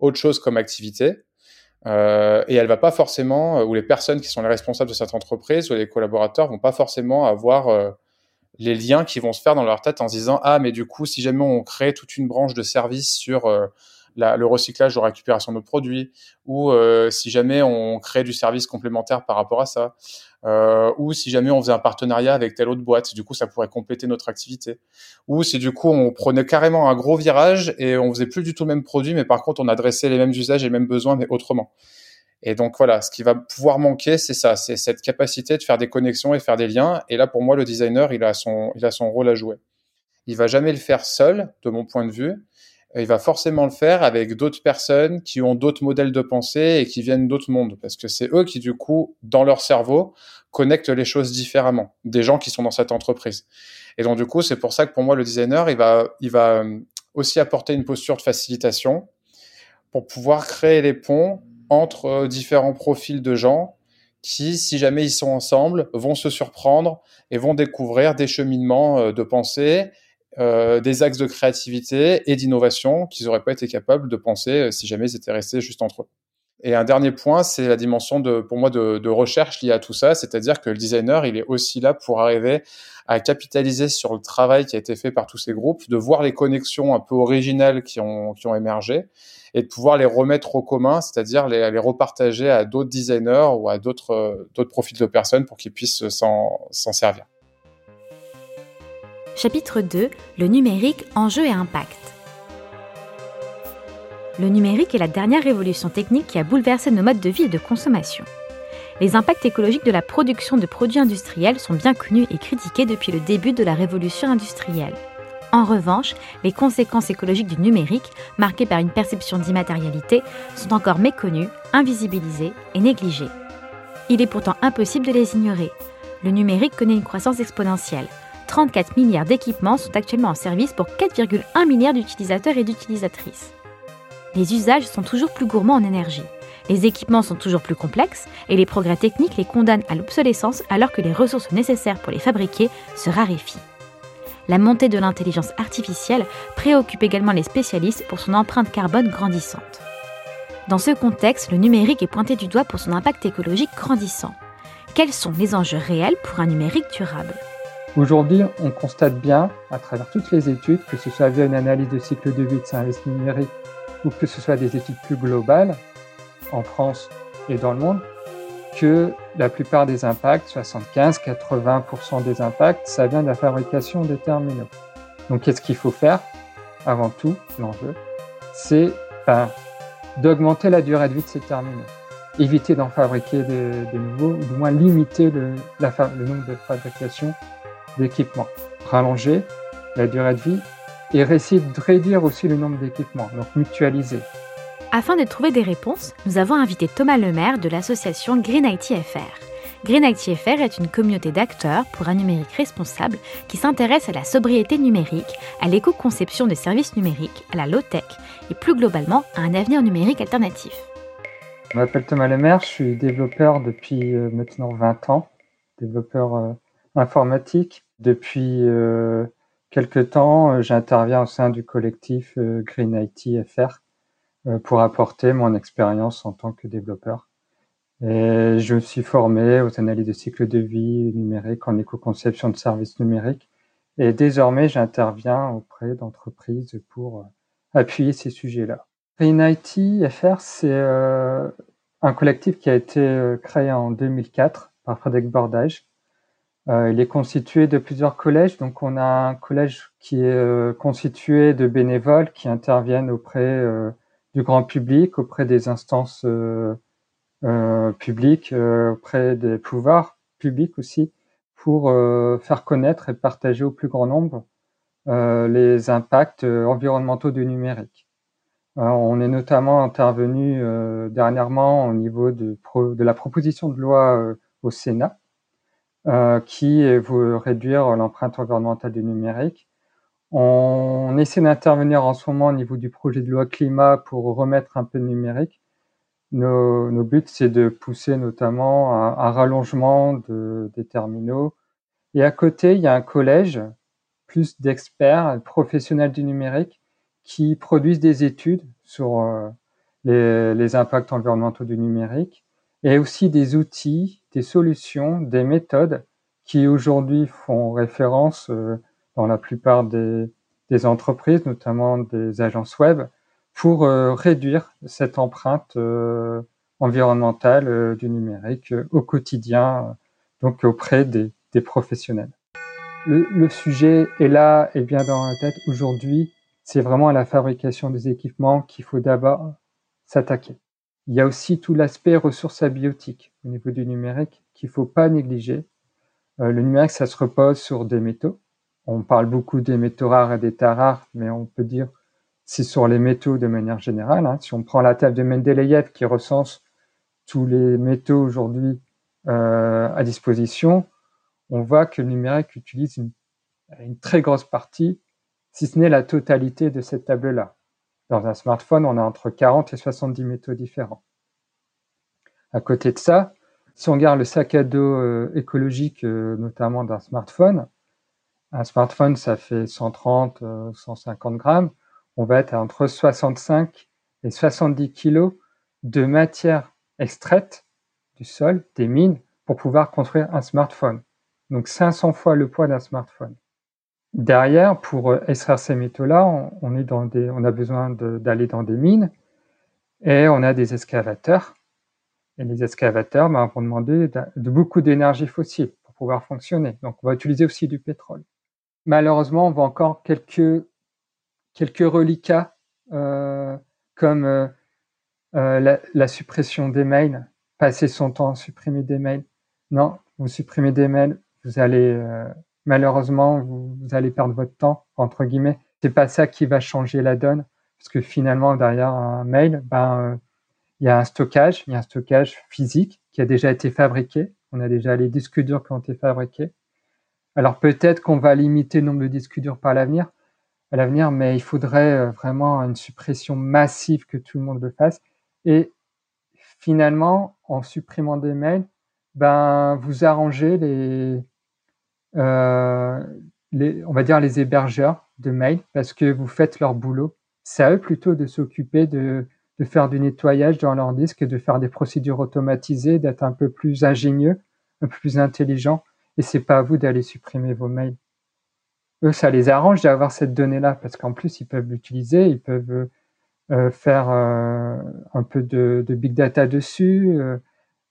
autre chose comme activité. Euh, et elle va pas forcément, ou les personnes qui sont les responsables de cette entreprise ou les collaborateurs vont pas forcément avoir euh, les liens qui vont se faire dans leur tête en se disant ah mais du coup si jamais on crée toute une branche de service sur euh, le recyclage ou récupération de produits, ou euh, si jamais on crée du service complémentaire par rapport à ça, euh, ou si jamais on faisait un partenariat avec telle autre boîte, du coup ça pourrait compléter notre activité, ou si du coup on prenait carrément un gros virage et on faisait plus du tout le même produit, mais par contre on adressait les mêmes usages et les mêmes besoins, mais autrement. Et donc voilà, ce qui va pouvoir manquer, c'est ça, c'est cette capacité de faire des connexions et faire des liens. Et là, pour moi, le designer, il a son, il a son rôle à jouer. Il va jamais le faire seul, de mon point de vue il va forcément le faire avec d'autres personnes qui ont d'autres modèles de pensée et qui viennent d'autres mondes, parce que c'est eux qui, du coup, dans leur cerveau, connectent les choses différemment, des gens qui sont dans cette entreprise. Et donc, du coup, c'est pour ça que pour moi, le designer, il va, il va euh, aussi apporter une posture de facilitation pour pouvoir créer les ponts entre euh, différents profils de gens qui, si jamais ils sont ensemble, vont se surprendre et vont découvrir des cheminements euh, de pensée euh, des axes de créativité et d'innovation qu'ils n'auraient pas été capables de penser euh, si jamais ils étaient restés juste entre eux. Et un dernier point, c'est la dimension de, pour moi, de, de recherche liée à tout ça, c'est-à-dire que le designer, il est aussi là pour arriver à capitaliser sur le travail qui a été fait par tous ces groupes, de voir les connexions un peu originales qui ont, qui ont émergé et de pouvoir les remettre au commun, c'est-à-dire les, les repartager à d'autres designers ou à d'autres d'autres profils de personnes pour qu'ils puissent s'en servir. Chapitre 2 Le numérique, enjeux et impact. Le numérique est la dernière révolution technique qui a bouleversé nos modes de vie et de consommation. Les impacts écologiques de la production de produits industriels sont bien connus et critiqués depuis le début de la révolution industrielle. En revanche, les conséquences écologiques du numérique, marquées par une perception d'immatérialité, sont encore méconnues, invisibilisées et négligées. Il est pourtant impossible de les ignorer. Le numérique connaît une croissance exponentielle. 34 milliards d'équipements sont actuellement en service pour 4,1 milliards d'utilisateurs et d'utilisatrices les usages sont toujours plus gourmands en énergie. Les équipements sont toujours plus complexes et les progrès techniques les condamnent à l'obsolescence alors que les ressources nécessaires pour les fabriquer se raréfient. La montée de l'intelligence artificielle préoccupe également les spécialistes pour son empreinte carbone grandissante. Dans ce contexte, le numérique est pointé du doigt pour son impact écologique grandissant. Quels sont les enjeux réels pour un numérique durable? Aujourd'hui, on constate bien, à travers toutes les études, que ce soit via une analyse de cycle de vie de services numériques ou que ce soit des études plus globales en France et dans le monde, que la plupart des impacts, 75-80% des impacts, ça vient de la fabrication des terminaux. Donc qu'est-ce qu'il faut faire? Avant tout, l'enjeu, c'est ben, d'augmenter la durée de vie de ces terminaux. Éviter d'en fabriquer des, nouveaux, ou du moins limiter le, le nombre de fabrications d'équipements. Rallonger la durée de vie et essayer de réduire aussi le nombre d'équipements, donc mutualiser. Afin de trouver des réponses, nous avons invité Thomas Lemaire de l'association Green IT FR. Green IT FR est une communauté d'acteurs pour un numérique responsable qui s'intéresse à la sobriété numérique, à l'éco-conception des services numériques, à la low-tech et plus globalement à un avenir numérique alternatif. Je m'appelle Thomas Lemaire, je suis développeur depuis euh, maintenant 20 ans, développeur euh, informatique. Depuis euh, quelque temps, euh, j'interviens au sein du collectif euh, Green IT FR pour apporter mon expérience en tant que développeur. Et je me suis formé aux analyses de cycle de vie numérique en éco-conception de services numériques. Et désormais, j'interviens auprès d'entreprises pour appuyer ces sujets-là. Green IT FR, c'est un collectif qui a été créé en 2004 par Frédéric Bordage il est constitué de plusieurs collèges. Donc, on a un collège qui est euh, constitué de bénévoles qui interviennent auprès euh, du grand public, auprès des instances publiques, auprès des pouvoirs publics aussi, pour faire connaître et partager au plus grand nombre les impacts environnementaux du numérique. on est notamment intervenu dernièrement au niveau de, la proposition de loi au Sénat euh, qui veut réduire l'empreinte environnementale du numérique. On essaie d'intervenir en ce moment au niveau du projet de loi climat pour remettre un peu de numérique. Nos, nos buts, c'est de pousser notamment un, un rallongement de, des terminaux. Et à côté, il y a un collège, plus d'experts, professionnels du numérique, qui produisent des études sur euh, les, les impacts environnementaux du numérique et aussi des outils des solutions, des méthodes qui aujourd'hui font référence euh, dans la plupart des, des, entreprises, notamment des agences web, pour euh, réduire cette empreinte euh, environnementale du numérique au quotidien, donc auprès des, des professionnels. Le, le, sujet est là et bien dans la tête aujourd'hui. C'est vraiment à la fabrication des équipements qu'il faut d'abord s'attaquer. Il y a aussi tout l'aspect ressources abiotiques au niveau du numérique qu'il faut pas négliger. Euh, le numérique, ça se repose sur des métaux. On parle beaucoup des métaux rares et des terres rares, mais on peut dire c'est sur les métaux de manière générale. Hein. Si on prend la table de Mendeleïev qui recense tous les métaux aujourd'hui euh, à disposition, on voit que le numérique utilise une, une très grosse partie, si ce n'est la totalité de cette table-là. Dans un smartphone, on a entre 40 et 70 métaux différents. À côté de ça, si on regarde le sac à dos euh, écologique, euh, notamment d'un smartphone, un smartphone, ça fait 130, 150 euh, grammes. On va être entre 65 et 70 kilos de matières extraites du sol, des mines, pour pouvoir construire un smartphone. Donc 500 fois le poids d'un smartphone. Derrière, pour euh, extraire ces métaux-là, on, est dans des, on a besoin d'aller dans des mines et on a des excavateurs. Et les excavateurs ben, vont demander de, beaucoup d'énergie fossile pour pouvoir fonctionner. Donc on va utiliser aussi du pétrole. Malheureusement, on voit encore quelques, quelques reliquats euh, comme euh, la, la, suppression des mails, passer son temps à supprimer des mails. Non, vous supprimez des mails, vous allez malheureusement vous, allez perdre votre temps entre guillemets. C'est pas ça qui va changer la donne parce que finalement derrière un mail, ben euh, il y a un stockage, il y a un stockage physique qui a déjà été fabriqué. On a déjà les disques durs qui ont été fabriqués. Alors peut-être qu'on va limiter le nombre de disques durs par l'avenir, à l'avenir, mais il faudrait euh, vraiment une suppression massive que tout le monde le fasse. Et finalement, en supprimant des mails, ben vous arrangez les, les, on va dire les hébergeurs de mail parce que vous faites leur boulot. C'est à eux plutôt de s'occuper de, faire du nettoyage dans leur disque, de faire des procédures automatisées, d'être un peu plus ingénieux, un peu plus intelligent. Et c'est pas à vous d'aller supprimer vos mails. Eux, ça les arrange d'avoir cette donnée-là parce qu'en plus, ils peuvent l'utiliser, ils peuvent euh, faire euh, un peu de, big data dessus euh,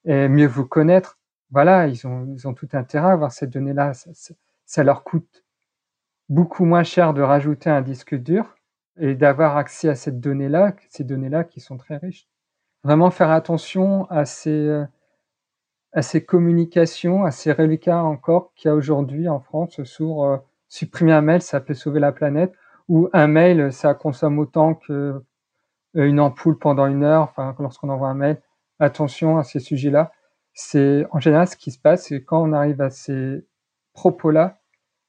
et mieux vous connaître voilà, ils ont, tout intérêt à avoir cette donnée-là. Ça, leur coûte beaucoup moins cher de rajouter un disque dur et d'avoir accès à cette donnée-là, ces données-là qui sont très riches. Vraiment faire attention à ces, ces communications, à ces reliquats encore qu'il y a aujourd'hui en France sur euh, supprimer un mail, ça peut sauver la planète, ou un mail, ça consomme autant que euh, ampoule pendant une heure, enfin, lorsqu'on envoie un mail. Attention à ces sujets-là c'est en général ce qui se passe, c'est quand on arrive à ces propos-là,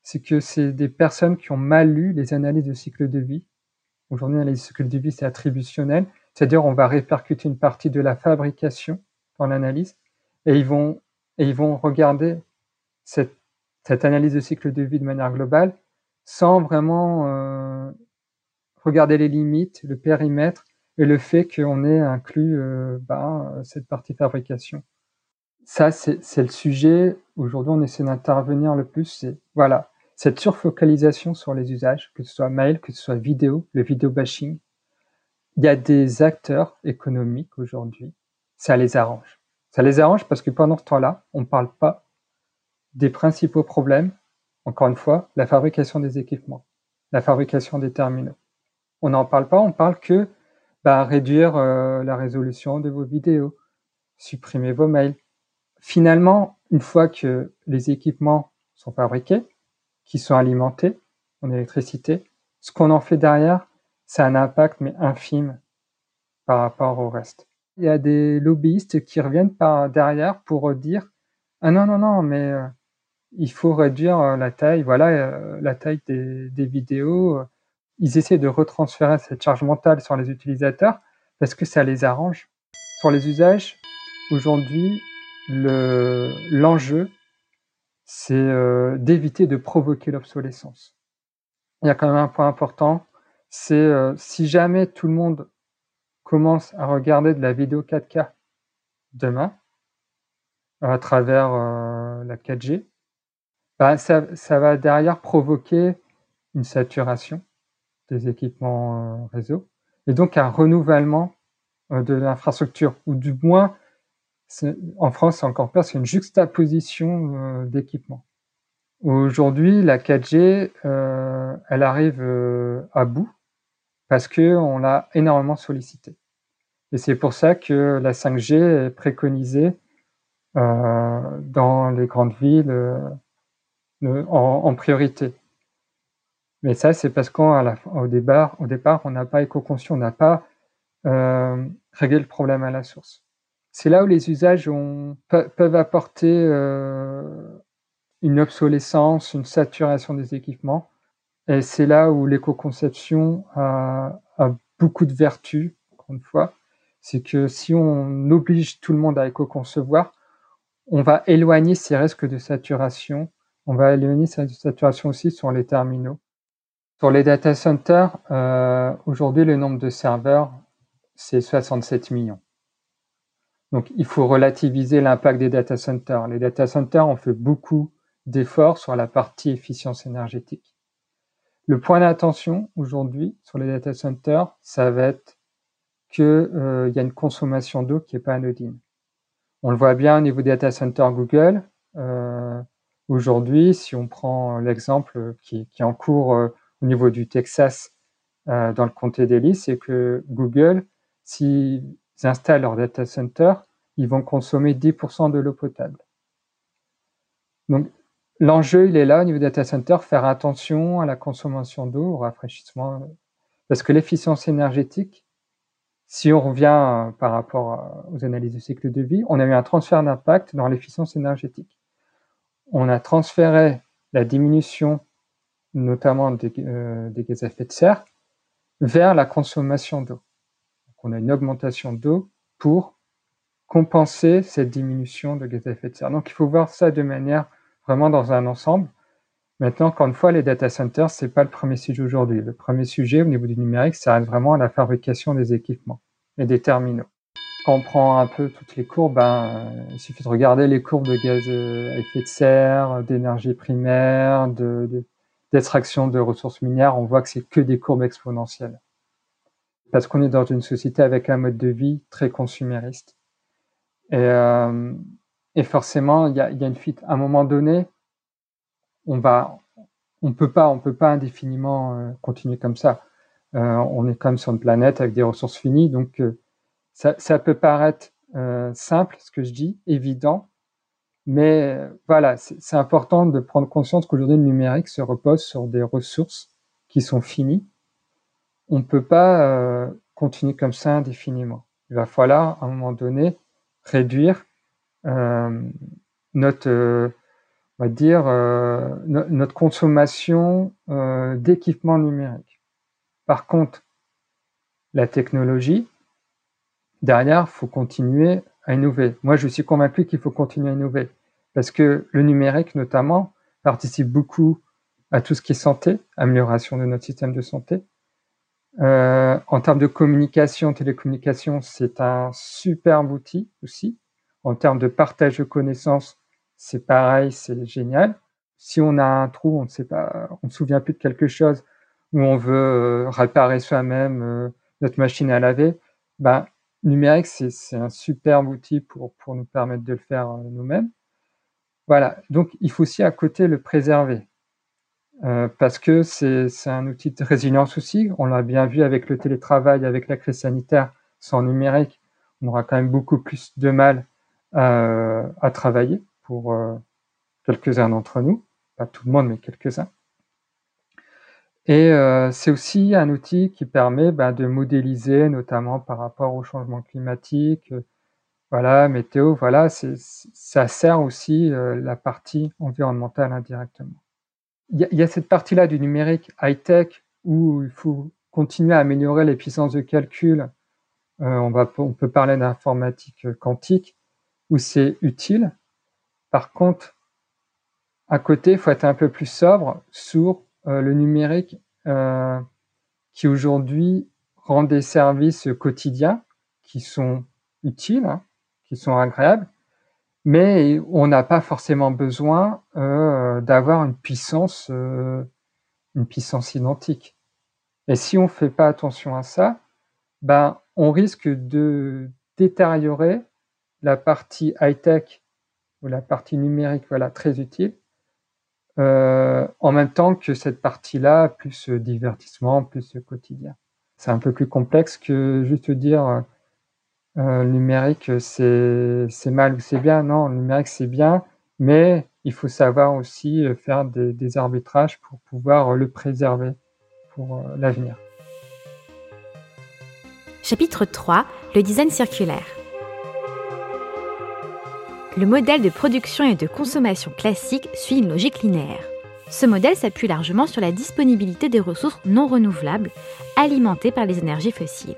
c'est que c'est des personnes qui ont mal lu les analyses de cycle de vie. Aujourd'hui, l'analyse de cycle de vie, c'est attributionnel, c'est-à-dire on va répercuter une partie de la fabrication dans l'analyse, et ils vont regarder cette, analyse de cycle de vie de manière globale, sans vraiment euh, regarder les limites, le périmètre et le fait qu'on ait inclus euh, bah, cette partie fabrication ça, c'est le sujet. Aujourd'hui, on essaie d'intervenir le plus. Voilà cette surfocalisation sur les usages, que ce soit mail, que ce soit vidéo, le vidéo bashing. Il y a des acteurs économiques aujourd'hui. Ça les arrange. Ça les arrange parce que pendant ce temps-là, on ne parle pas des principaux problèmes. Encore une fois, la fabrication des équipements, la fabrication des terminaux. On n'en parle pas. On parle que bah, réduire euh, la résolution de vos vidéos, supprimer vos mails, Finalement, une fois que les équipements sont fabriqués, qui sont alimentés en électricité, ce qu'on en fait derrière, a un impact mais infime par rapport au reste. Il y a des lobbyistes qui reviennent par derrière pour dire ah non non non mais euh, il faut réduire euh, la taille. Voilà euh, la taille des, des, vidéos. Ils essaient de retransférer cette charge mentale sur les utilisateurs parce que ça les arrange. Sur les usages aujourd'hui l'enjeu, c'est euh, d'éviter de provoquer l'obsolescence. Il y a quand même un point important, c'est euh, si jamais tout le monde commence à regarder de la vidéo 4K demain, à travers euh, la 4G, bah, ça, ça, va derrière provoquer une saturation des équipements réseau et donc un renouvellement de l'infrastructure, ou du moins en France, c'est encore pire, c'est une juxtaposition euh, d'équipements. Aujourd'hui, la 4G, euh, elle arrive euh, à bout parce que on l'a énormément sollicité. Et c'est pour ça que la 5G est préconisée dans les grandes villes en, priorité. Mais ça, c'est parce qu'au départ, départ, on n'a pas éco-conscience, on n'a pas réglé le problème à la source c'est là où les usages peuvent apporter euh, une obsolescence, une saturation des équipements. Et c'est là où l'éco-conception a, beaucoup de vertus, encore une fois. C'est que si on oblige tout le monde à éco-concevoir, on va éloigner ces risques de saturation. On va éloigner cette saturation aussi sur les terminaux. Sur les data centers, euh, aujourd'hui, le nombre de serveurs, c'est 67 millions Donc, il faut relativiser l'impact des data centers. Les data centers ont fait beaucoup d'efforts sur la partie efficience énergétique. Le point d'attention aujourd'hui sur les data centers, ça va être qu'il euh, y a une consommation d'eau qui n'est pas anodine. On le voit bien au niveau des data centers Google. Euh, aujourd'hui, si on prend l'exemple qui, est en cours euh, au niveau du Texas, dans le comté d'Ellis, c'est que Google, s'ils installent leur data center, ils vont consommer 10% de l'eau potable. Donc, l'enjeu, il est là au niveau data center, faire attention à la consommation d'eau, au rafraîchissement, parce que l'efficience énergétique, si on revient euh, par rapport aux analyses de cycle de vie, on a eu un transfert d'impact dans l'efficience énergétique. On a transféré la diminution notamment des, euh, des, gaz à effet de serre vers la consommation d'eau. On a une augmentation d'eau pour compenser cette diminution de gaz à effet de serre. Donc il faut voir ça de manière vraiment dans un ensemble. Maintenant, encore une fois, les data centers, c'est pas le premier sujet aujourd'hui. Le premier sujet au niveau du numérique, ça reste vraiment la fabrication des équipements et des terminaux. Quand on prend un peu toutes les courbes, ben, euh, il suffit de regarder les courbes de gaz à effet de serre, d'énergie primaire, de, d'extraction de ressources minières, on voit que c'est que des courbes exponentielles. Parce qu'on est dans une société avec un mode de vie très consumériste. Et, euh, forcément, il y a, une fuite. À un moment donné, on va, on peut pas, on peut pas indéfiniment euh, continuer comme ça. Euh, on est même sur une planète avec des ressources finies, donc ça, peut paraître simple, ce que je dis, évident, mais voilà, c'est important de prendre conscience qu'aujourd'hui, le numérique se repose sur des ressources qui sont finies. On ne peut pas euh, continuer comme ça indéfiniment. Il va falloir, à un moment donné, réduire euh, notre, euh, on va dire, no notre consommation d'équipements numériques. Par contre, la technologie, derrière, faut continuer à innover. Moi, je suis convaincu qu'il faut continuer à innover parce que le numérique, notamment, participe beaucoup à tout ce qui est santé, amélioration de notre système de santé. Euh, en termes de communication, télécommunication, c'est un superbe outil aussi. En termes de partage de connaissances, c'est pareil, c'est génial. Si on a un trou, on ne sait pas, on se souvient plus de quelque chose, ou on veut euh, réparer soi-même euh, notre machine à laver, ben, numérique, c'est un superbe outil pour, pour nous permettre de le faire euh, nous-mêmes. Voilà, donc il faut aussi à côté le préserver. Euh, parce que c'est un outil de résilience aussi. On l'a bien vu avec le télétravail, avec la crise sanitaire, sans numérique, on aura quand même beaucoup plus de mal euh, à travailler pour euh, quelques-uns d'entre nous, pas tout le monde, mais quelques-uns. Et euh, c'est aussi un outil qui permet ben, de modéliser, notamment par rapport au changement climatique, euh, voilà, météo, voilà, ça sert aussi la partie environnementale indirectement. Il y y a cette partie-là du numérique high-tech où il faut continuer à améliorer les puissances de calcul. on, va, on peut parler d'informatique quantique où c'est utile. Par contre, à côté, il faut être un peu plus sobre sur euh, le numérique euh, qui aujourd'hui rend des services quotidiens qui sont utiles, hein, qui sont agréables, mais on n'a pas forcément besoin euh, d'avoir une puissance, euh, une puissance identique. Et si on fait pas attention à ça, ben on risque de détériorer la partie high tech ou la partie numérique, voilà, très utile, euh, en même temps que cette partie-là, plus divertissement, plus quotidien. C'est un peu plus complexe que juste dire euh, le numérique c'est mal ou c'est bien. Non, le numérique c'est bien, mais il faut savoir aussi faire des, des arbitrages pour pouvoir le préserver pour euh, l'avenir. Chapitre 3 Le design circulaire. Le modèle de production et de consommation classique suit une logique linéaire. Ce modèle s'appuie largement sur la disponibilité des ressources non renouvelables alimentées par les énergies fossiles.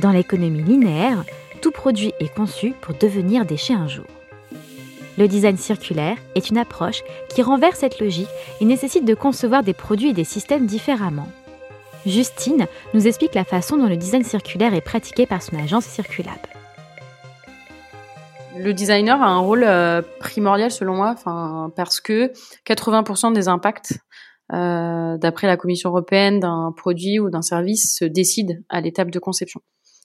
Dans l'économie linéaire, tout produit est conçu pour devenir déchet un jour. Le design circulaire est une approche qui renverse cette logique et nécessite de concevoir des produits et des systèmes différemment. Justine nous explique la façon dont le design circulaire est pratiqué par son agence Circulable. le designer a un rôle euh, primordial selon moi, parce que 80% des impacts, euh, d'après la Commission européenne, d'un produit ou d'un service se décident à l'étape de conception.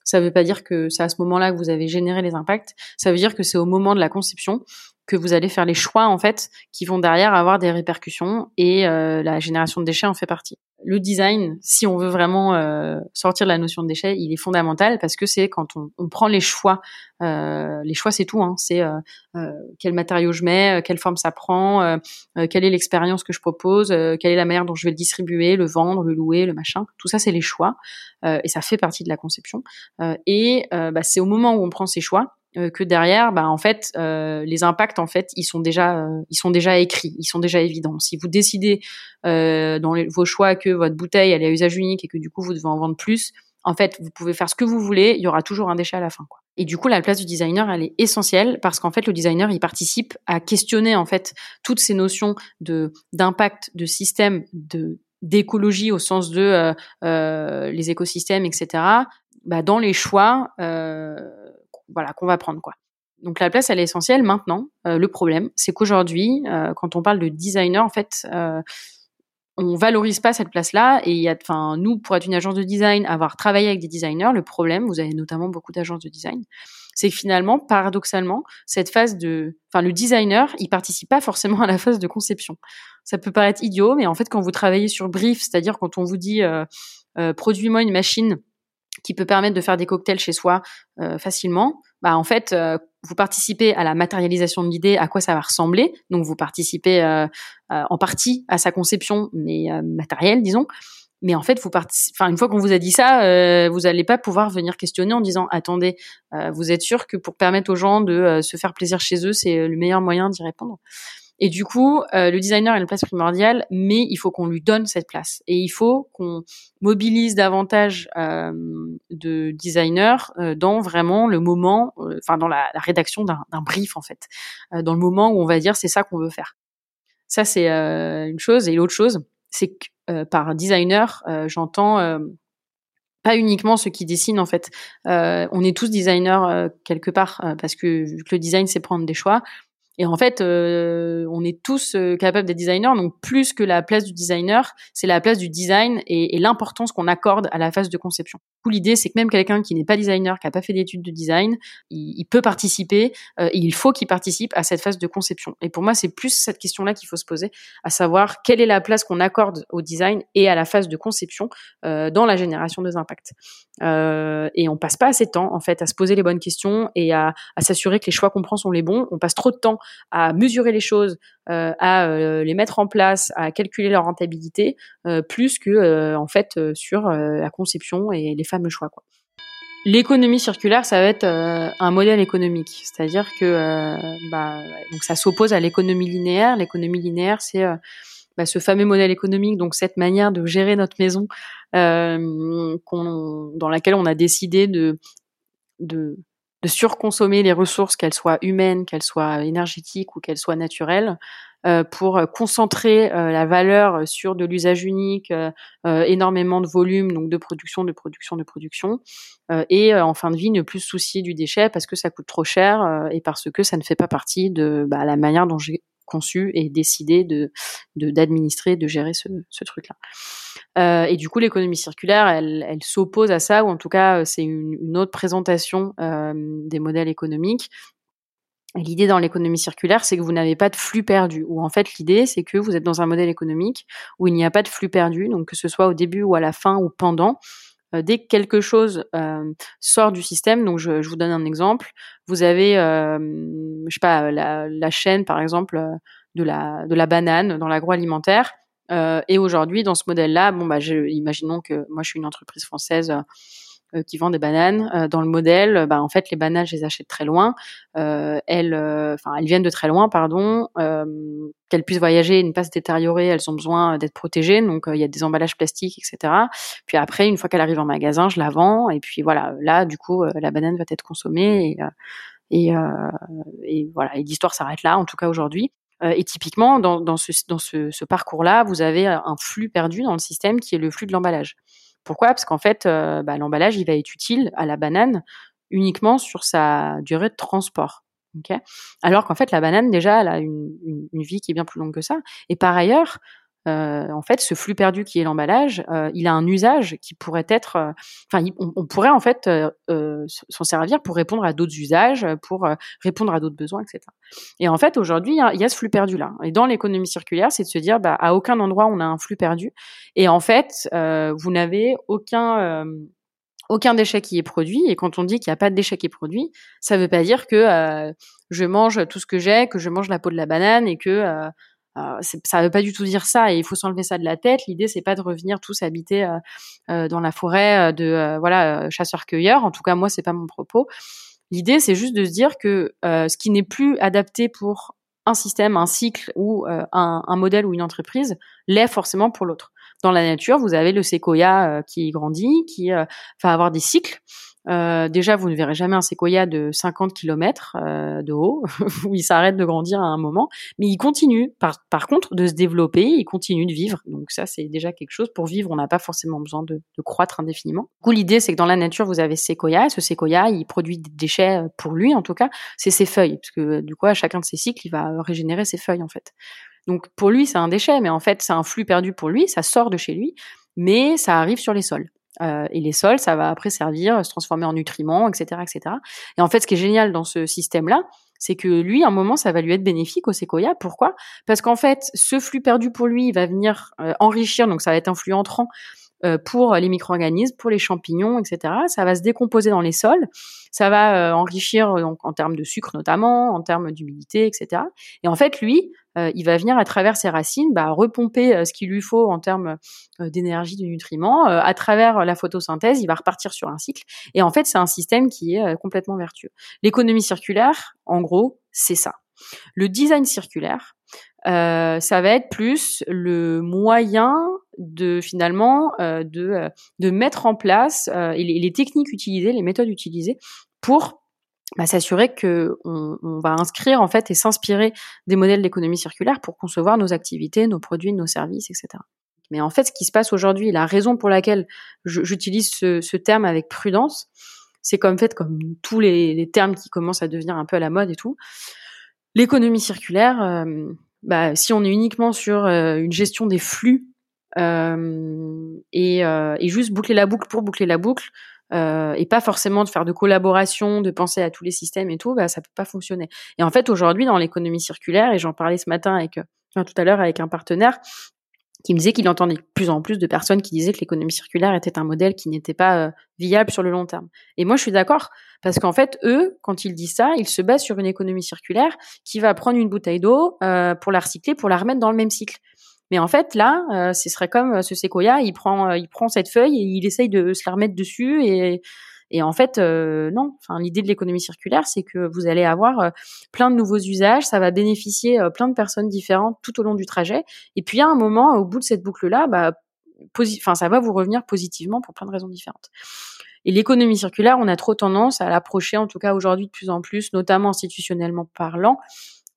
Ça ne veut pas dire que c'est à ce moment-là que vous avez généré les impacts. Ça veut dire que c'est au moment de la conception que vous allez faire les choix en fait qui vont derrière avoir des répercussions et euh, la génération de déchets en fait partie. Le design, si on veut vraiment euh, sortir de la notion de déchets, il est fondamental parce que c'est quand on, on, prend les choix. Euh, les choix, c'est tout. Hein, c'est euh, euh, quel matériau je mets, quelle forme ça prend, quelle est l'expérience que je propose, quelle est la manière dont je vais le distribuer, le vendre, le louer, le machin. Tout ça, c'est les choix et ça fait partie de la conception. et bah, c'est au moment où on prend ces choix euh, que derrière, bah, en fait, euh, les impacts, en fait, ils sont déjà, euh, ils sont déjà écrits, ils sont déjà évidents. Si vous décidez dans vos choix que votre bouteille elle est à usage unique et que du coup vous devez en vendre plus, en fait, vous pouvez faire ce que vous voulez, il y aura toujours un déchet à la fin. Quoi. Et du coup, la place du designer, elle est essentielle parce qu'en fait, le designer, il participe à questionner en fait toutes ces notions de d'impact, de système, de d'écologie au sens de les écosystèmes, etc. Bah, dans les choix voilà qu'on va prendre quoi. Donc la place elle est essentielle maintenant. Euh, le problème c'est qu'aujourd'hui euh, quand on parle de designer en fait euh, on valorise pas cette place-là et il y a, enfin, nous, pour être une agence de design, avoir travaillé avec des designers, le problème, vous avez notamment beaucoup d'agences de design, c'est que finalement, paradoxalement, cette phase de, enfin, le designer, il participe pas forcément à la phase de conception. Ça peut paraître idiot, mais en fait, quand vous travaillez sur brief, c'est-à-dire quand on vous dit, euh, euh, produis-moi une machine qui peut permettre de faire des cocktails chez soi euh, facilement, bah en fait euh, vous participez à la matérialisation de l'idée, à quoi ça va ressembler. Donc vous participez euh, en partie à sa conception, mais matérielle, disons. Mais en fait, vous enfin une fois qu'on vous a dit ça, vous n'allez pas pouvoir venir questionner en disant attendez, vous êtes sûr que pour permettre aux gens de se faire plaisir chez eux, c'est le meilleur moyen d'y répondre? Et du coup, euh, le designer a une place primordiale, mais il faut qu'on lui donne cette place. Et il faut qu'on mobilise davantage euh, de designers euh, dans vraiment le moment, euh, enfin dans la, rédaction d'un brief en fait, euh, dans le moment où on va dire c'est ça qu'on veut faire. Ça c'est une chose. Et l'autre chose, c'est que par designer, j'entends pas uniquement ceux qui dessinent en fait. on est tous designers quelque part parce que vu que le design c'est prendre des choix, et en fait, euh, on est tous euh, capables d'être designers. Donc, plus que la place du designer, c'est la place du design et, et l'importance qu'on accorde à la phase de conception. L'idée, c'est que même quelqu'un qui n'est pas designer, qui n'a pas fait d'études de design, il, il peut participer euh, il faut qu'il participe à cette phase de conception. Et pour moi, c'est plus cette question-là qu'il faut se poser, à savoir quelle est la place qu'on accorde au design et à la phase de conception euh, dans la génération des impacts. Euh, et on passe pas assez de temps, en fait, à se poser les bonnes questions et à, à s'assurer que les choix qu'on prend sont les bons. On passe trop de temps à mesurer les choses, euh, à euh, les mettre en place, à calculer leur rentabilité, euh, plus que en fait sur la conception et les fameux choix. L'économie circulaire, ça va être un modèle économique, c'est-à-dire que bah, ça s'oppose à l'économie linéaire. L'économie linéaire, c'est bah, ce fameux modèle économique, donc cette manière de gérer notre maison, dans laquelle on a décidé de de surconsommer les ressources, qu'elles soient humaines, qu'elles soient énergétiques ou qu'elles soient naturelles, euh, pour concentrer euh, la valeur sur de l'usage unique, euh, énormément de volume, donc de production, de production, de production, et en fin de vie ne plus se soucier du déchet parce que ça coûte trop cher et parce que ça ne fait pas partie de bah, la manière dont j'ai conçu et décidé de d'administrer, de, gérer ce, ce truc-là. Euh, et du coup, l'économie circulaire, elle, elle s'oppose à ça, ou en tout cas, c'est une, autre présentation euh, des modèles économiques. L'idée dans l'économie circulaire, c'est que vous n'avez pas de flux perdu. Ou en fait, l'idée, c'est que vous êtes dans un modèle économique où il n'y a pas de flux perdu, donc que ce soit au début ou à la fin ou pendant. Euh, dès que quelque chose euh, sort du système, donc je, je, vous donne un exemple, vous avez, euh, je sais pas, la, la, chaîne par exemple de la de la banane dans l'agroalimentaire. Euh, et aujourd'hui, dans ce modèle-là, bon bah, je, imaginons que moi je suis une entreprise française euh, qui vend des bananes. Euh, dans le modèle, bah, en fait, les bananes, je les achète très loin. Euh, elles, enfin, elles viennent de très loin, pardon. qu'elles puissent voyager et ne pas se détériorer, elles ont besoin d'être protégées. Donc, il y a des emballages plastiques, etc. Puis après, une fois qu'elle arrive en magasin, je la vends. Et puis voilà, là, du coup, la banane va être consommée. Et, et, et voilà, et l'histoire s'arrête là, en tout cas aujourd'hui. Et typiquement, dans, ce, parcours-là, vous avez un flux perdu dans le système qui est le flux de l'emballage. Pourquoi? Parce qu'en fait, euh, bah, l'emballage, il va être utile à la banane uniquement sur sa durée de transport. Alors qu'en fait, la banane, déjà, elle a une, vie qui est bien plus longue que ça. Et par ailleurs, euh, en fait, ce flux perdu qui est l'emballage, euh, il a un usage qui pourrait être, euh, enfin, on, pourrait en fait euh, s'en servir pour répondre à d'autres usages, pour répondre à d'autres besoins, etc. Et en fait, aujourd'hui, il y, a ce flux perdu là. Et dans l'économie circulaire, c'est de se dire, bah, à aucun endroit on a un flux perdu. Et en fait, vous n'avez aucun aucun déchet qui est produit. Et quand on dit qu'il n'y a pas de déchet qui est produit, ça ne veut pas dire que euh, je mange tout ce que j'ai, que je mange la peau de la banane et que euh, euh ça ne veut pas du tout dire ça. Et il faut s'enlever ça de la tête. L'idée, c'est pas de revenir tous habiter euh, euh, dans la forêt de voilà chasseurs-cueilleurs. En tout cas, moi, c'est pas mon propos. L'idée, c'est juste de se dire que ce qui n'est plus adapté pour un système, un cycle ou un, modèle ou une entreprise l'est forcément pour l'autre dans la nature, vous avez le séquoia qui grandit, qui va avoir des cycles. Euh, déjà, vous ne verrez jamais un séquoia de 50 km de haut, où il s'arrête de grandir à un moment, mais il continue, par, par, contre, de se développer, il continue de vivre. Donc ça, c'est déjà quelque chose. Pour vivre, on n'a pas forcément besoin de, de croître indéfiniment. Du coup, l'idée, c'est que dans la nature, vous avez séquoia, et ce séquoia, il produit des déchets, pour lui en tout cas, c'est ses feuilles, parce que du coup, à chacun de ses cycles, il va régénérer ses feuilles, en fait. Donc pour lui, c'est un déchet, mais en fait, c'est un flux perdu pour lui, ça sort de chez lui, mais ça arrive sur les sols. Euh, et les sols, ça va après servir, se transformer en nutriments, etc., etc. Et en fait, ce qui est génial dans ce système-là, c'est que lui, à un moment, ça va lui être bénéfique au séquoia. Pourquoi? Parce qu'en fait, ce flux perdu pour lui, il va venir euh, enrichir, donc ça va être un flux entrant euh, pour les micro-organismes, pour les champignons, etc. Ça va se décomposer dans les sols, ça va enrichir donc en termes de sucre notamment, en termes d'humidité, etc. Et en fait, lui, euh, il va venir à travers ses racines bah, repomper euh, ce qu'il lui faut en termes euh, d'énergie, de nutriments. à travers la photosynthèse, il va repartir sur un cycle. Et en fait, c'est un système qui est complètement vertueux. L'économie circulaire, en gros, c'est ça. Le design circulaire, ça va être plus le moyen de finalement de, mettre en place les, techniques utilisées, les méthodes utilisées pour bah, s'assurer que on, va inscrire en fait et s'inspirer des modèles d'économie circulaire pour concevoir nos activités, nos produits, nos services, etc. Mais en fait, ce qui se passe aujourd'hui, la raison pour laquelle j'utilise ce, terme avec prudence, c'est comme fait comme tous les, les, termes qui commencent à devenir un peu à la mode et tout. L'économie circulaire, euh, bah, si on est uniquement sur euh, une gestion des flux euh, et, euh, et, juste boucler la boucle pour boucler la boucle, euh, et pas forcément de faire de collaboration, de penser à tous les systèmes et tout, bah ça peut pas fonctionner. Et en fait aujourd'hui dans l'économie circulaire, et j'en parlais ce matin avec, enfin, tout à l'heure avec un partenaire qui me disait qu'il entendait de plus en plus de personnes qui disaient que l'économie circulaire était un modèle qui n'était pas euh, viable sur le long terme. Et moi je suis d'accord parce qu'en fait eux quand ils disent ça, ils se basent sur une économie circulaire qui va prendre une bouteille d'eau euh, pour la recycler, pour la remettre dans le même cycle. Mais en fait, là, euh, ce serait comme euh, ce séquoia, il prend, euh, il prend cette feuille et il essaye de se la remettre dessus et et en fait, non. Enfin, l'idée de l'économie circulaire, c'est que vous allez avoir plein de nouveaux usages, ça va bénéficier plein de personnes différentes tout au long du trajet. Et puis, à un moment, au bout de cette boucle-là, bah, ça va vous revenir positivement pour plein de raisons différentes. Et l'économie circulaire, on a trop tendance à l'approcher, en tout cas aujourd'hui de plus en plus, notamment institutionnellement parlant,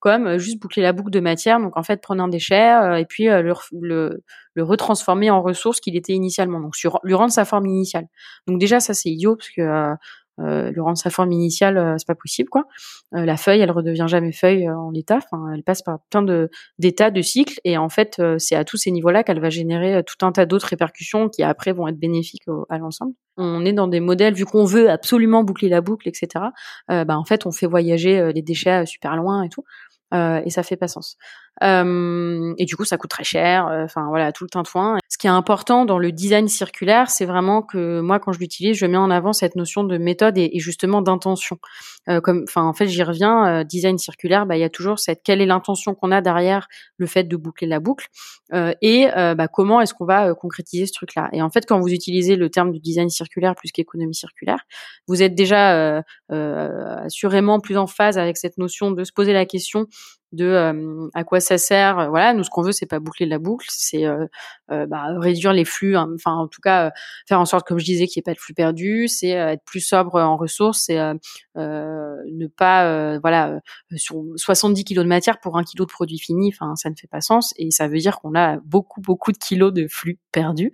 comme euh, juste boucler la boucle de matière, donc en fait prendre un déchet euh, et puis euh, le, le, le, retransformer en ressource qu'il était initialement, donc sur, lui rendre sa forme initiale. Donc déjà ça c'est idiot parce que euh, lui rendre sa forme initiale, c'est pas possible quoi. la feuille, elle redevient jamais feuille en l'état. Enfin, elle passe par plein de d'états, de cycles, et en fait, c'est à tous ces niveaux-là qu'elle va générer tout un tas d'autres répercussions qui après vont être bénéfiques à l'ensemble. On est dans des modèles vu qu'on veut absolument boucler la boucle, etc. bah en fait, on fait voyager les déchets super loin et tout. Euh, et ça fait pas sens. Euh, et du coup, ça coûte très cher. Euh, enfin voilà, tout le tintouin. Ce qui est important dans le design circulaire, c'est vraiment que moi, quand je l'utilise, je mets en avant cette notion de méthode et, et justement d'intention. Euh, comme, enfin, en fait, j'y reviens. Euh, design circulaire, bah, il y a toujours cette quelle est l'intention qu'on a derrière le fait de boucler la boucle et bah, comment est-ce qu'on va concrétiser ce truc-là. Et en fait, quand vous utilisez le terme de design circulaire plus qu'économie circulaire, vous êtes déjà assurément plus en phase avec cette notion de se poser la question de euh, à quoi ça sert. Voilà, nous ce qu'on veut c'est pas boucler la boucle, c'est euh, euh, bah, réduire les flux, hein. enfin en tout cas faire en sorte, comme je disais, qu'il n'y ait pas de flux perdu, c'est être plus sobre en ressources, c'est ne pas voilà sur 70 kilos de matière pour un kilo de produit fini, enfin ça ne fait pas sens et ça veut dire qu'on a beaucoup beaucoup de kilos de flux perdus.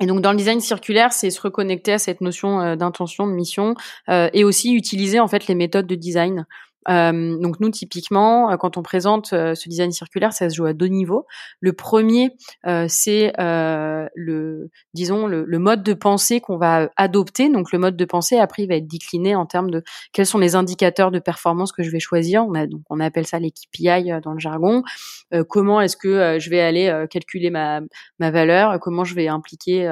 Et donc dans le design circulaire, c'est se reconnecter à cette notion d'intention, de mission, et aussi utiliser en fait les méthodes de design Euh, donc nous, typiquement, euh, quand on présente euh, ce design circulaire, ça se joue à deux niveaux. Le premier, c'est le, disons, le, mode de pensée qu'on va adopter. Donc le mode de pensée, après, il va être décliné en termes de quels sont les indicateurs de performance que je vais choisir. On a donc on appelle ça les KPI dans le jargon. comment est-ce que je vais aller calculer ma, ma valeur? Comment je vais impliquer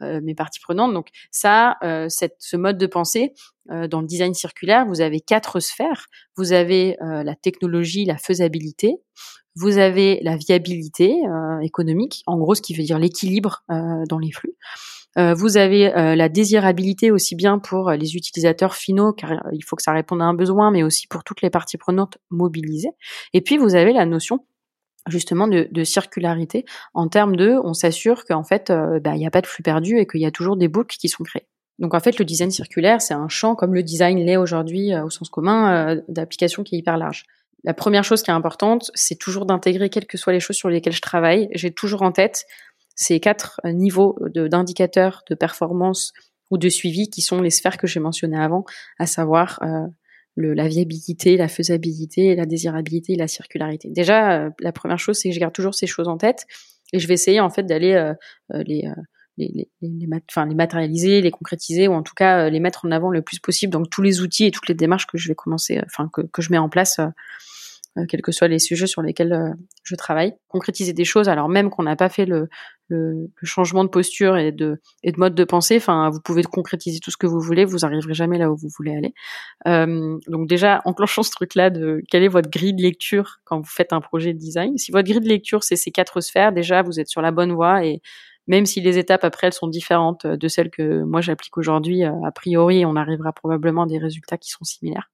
mes parties prenantes? Donc ça, cette, ce mode de pensée, euh, dans le design circulaire, vous avez quatre sphères. Vous avez euh, la technologie, la faisabilité. Vous avez la viabilité euh, économique, en gros, ce qui veut dire l'équilibre dans les flux. vous avez la désirabilité aussi bien pour les utilisateurs finaux, car il faut que ça réponde à un besoin, mais aussi pour toutes les parties prenantes mobilisées. Et puis vous avez la notion justement de, de, circularité en termes de, on s'assure qu'en fait, bah, il n'y a pas de flux perdu et qu'il y a toujours des boucles qui sont créées. Donc en fait, le design circulaire, c'est un champ comme le design l'est aujourd'hui euh, au sens commun euh, d'application qui est hyper large. La première chose qui est importante, c'est toujours d'intégrer quelles que soient les choses sur lesquelles je travaille. J'ai toujours en tête ces quatre euh, niveaux d'indicateurs de, performance ou de suivi qui sont les sphères que j'ai mentionnées avant, à savoir la viabilité, la faisabilité, la désirabilité et la circularité. Déjà, la première chose, c'est que je garde toujours ces choses en tête et je vais essayer en fait d'aller les les, les, les, enfin, les matérialiser, les concrétiser, ou en tout cas euh, les mettre en avant le plus possible. Donc tous les outils et toutes les démarches que je vais commencer, euh, enfin que, que je mets en place, euh, quels que soient les sujets sur lesquels je travaille, concrétiser des choses alors même qu'on n'a pas fait le, le, le, changement de posture et de, et de mode de pensée. Enfin, vous pouvez concrétiser tout ce que vous voulez, vous arriverez jamais là où vous voulez aller. Euh, donc déjà, enclenchons ce truc-là de quelle est votre grille de lecture quand vous faites un projet de design? Si votre grille de lecture c'est ces quatre sphères, déjà vous êtes sur la bonne voie et même si les étapes après elles sont différentes de celles que moi j'applique aujourd'hui, euh, a priori on arrivera probablement à des résultats qui sont similaires.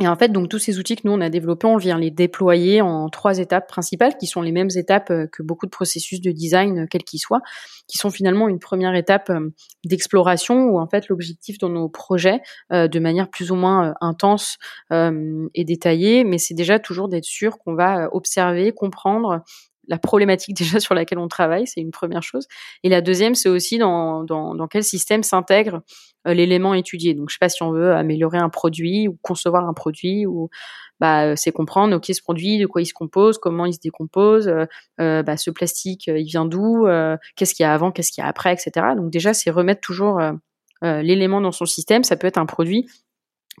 Et en fait, donc tous ces outils que nous on a développés, on vient les déployer en trois étapes principales, qui sont les mêmes étapes euh, que beaucoup de processus de design, euh, quels qu'ils soient, qui sont finalement une première étape d'exploration où en fait l'objectif dans nos projets, de manière plus ou moins intense et détaillée, mais c'est déjà toujours d'être sûr qu'on va observer, comprendre la problématique déjà sur laquelle on travaille, c'est une première chose. Et la deuxième, c'est aussi dans, quel système s'intègre euh, l'élément étudié. Donc, je sais pas si on veut améliorer un produit ou concevoir un produit ou bah, euh, c'est comprendre ok ce produit de quoi il se compose, comment il se décompose, euh bah, ce plastique il vient d'où, qu'est-ce qu'il y a avant, qu'est-ce qu'il y a après, etc. Donc déjà c'est remettre toujours l'élément dans son système. Ça peut être un produit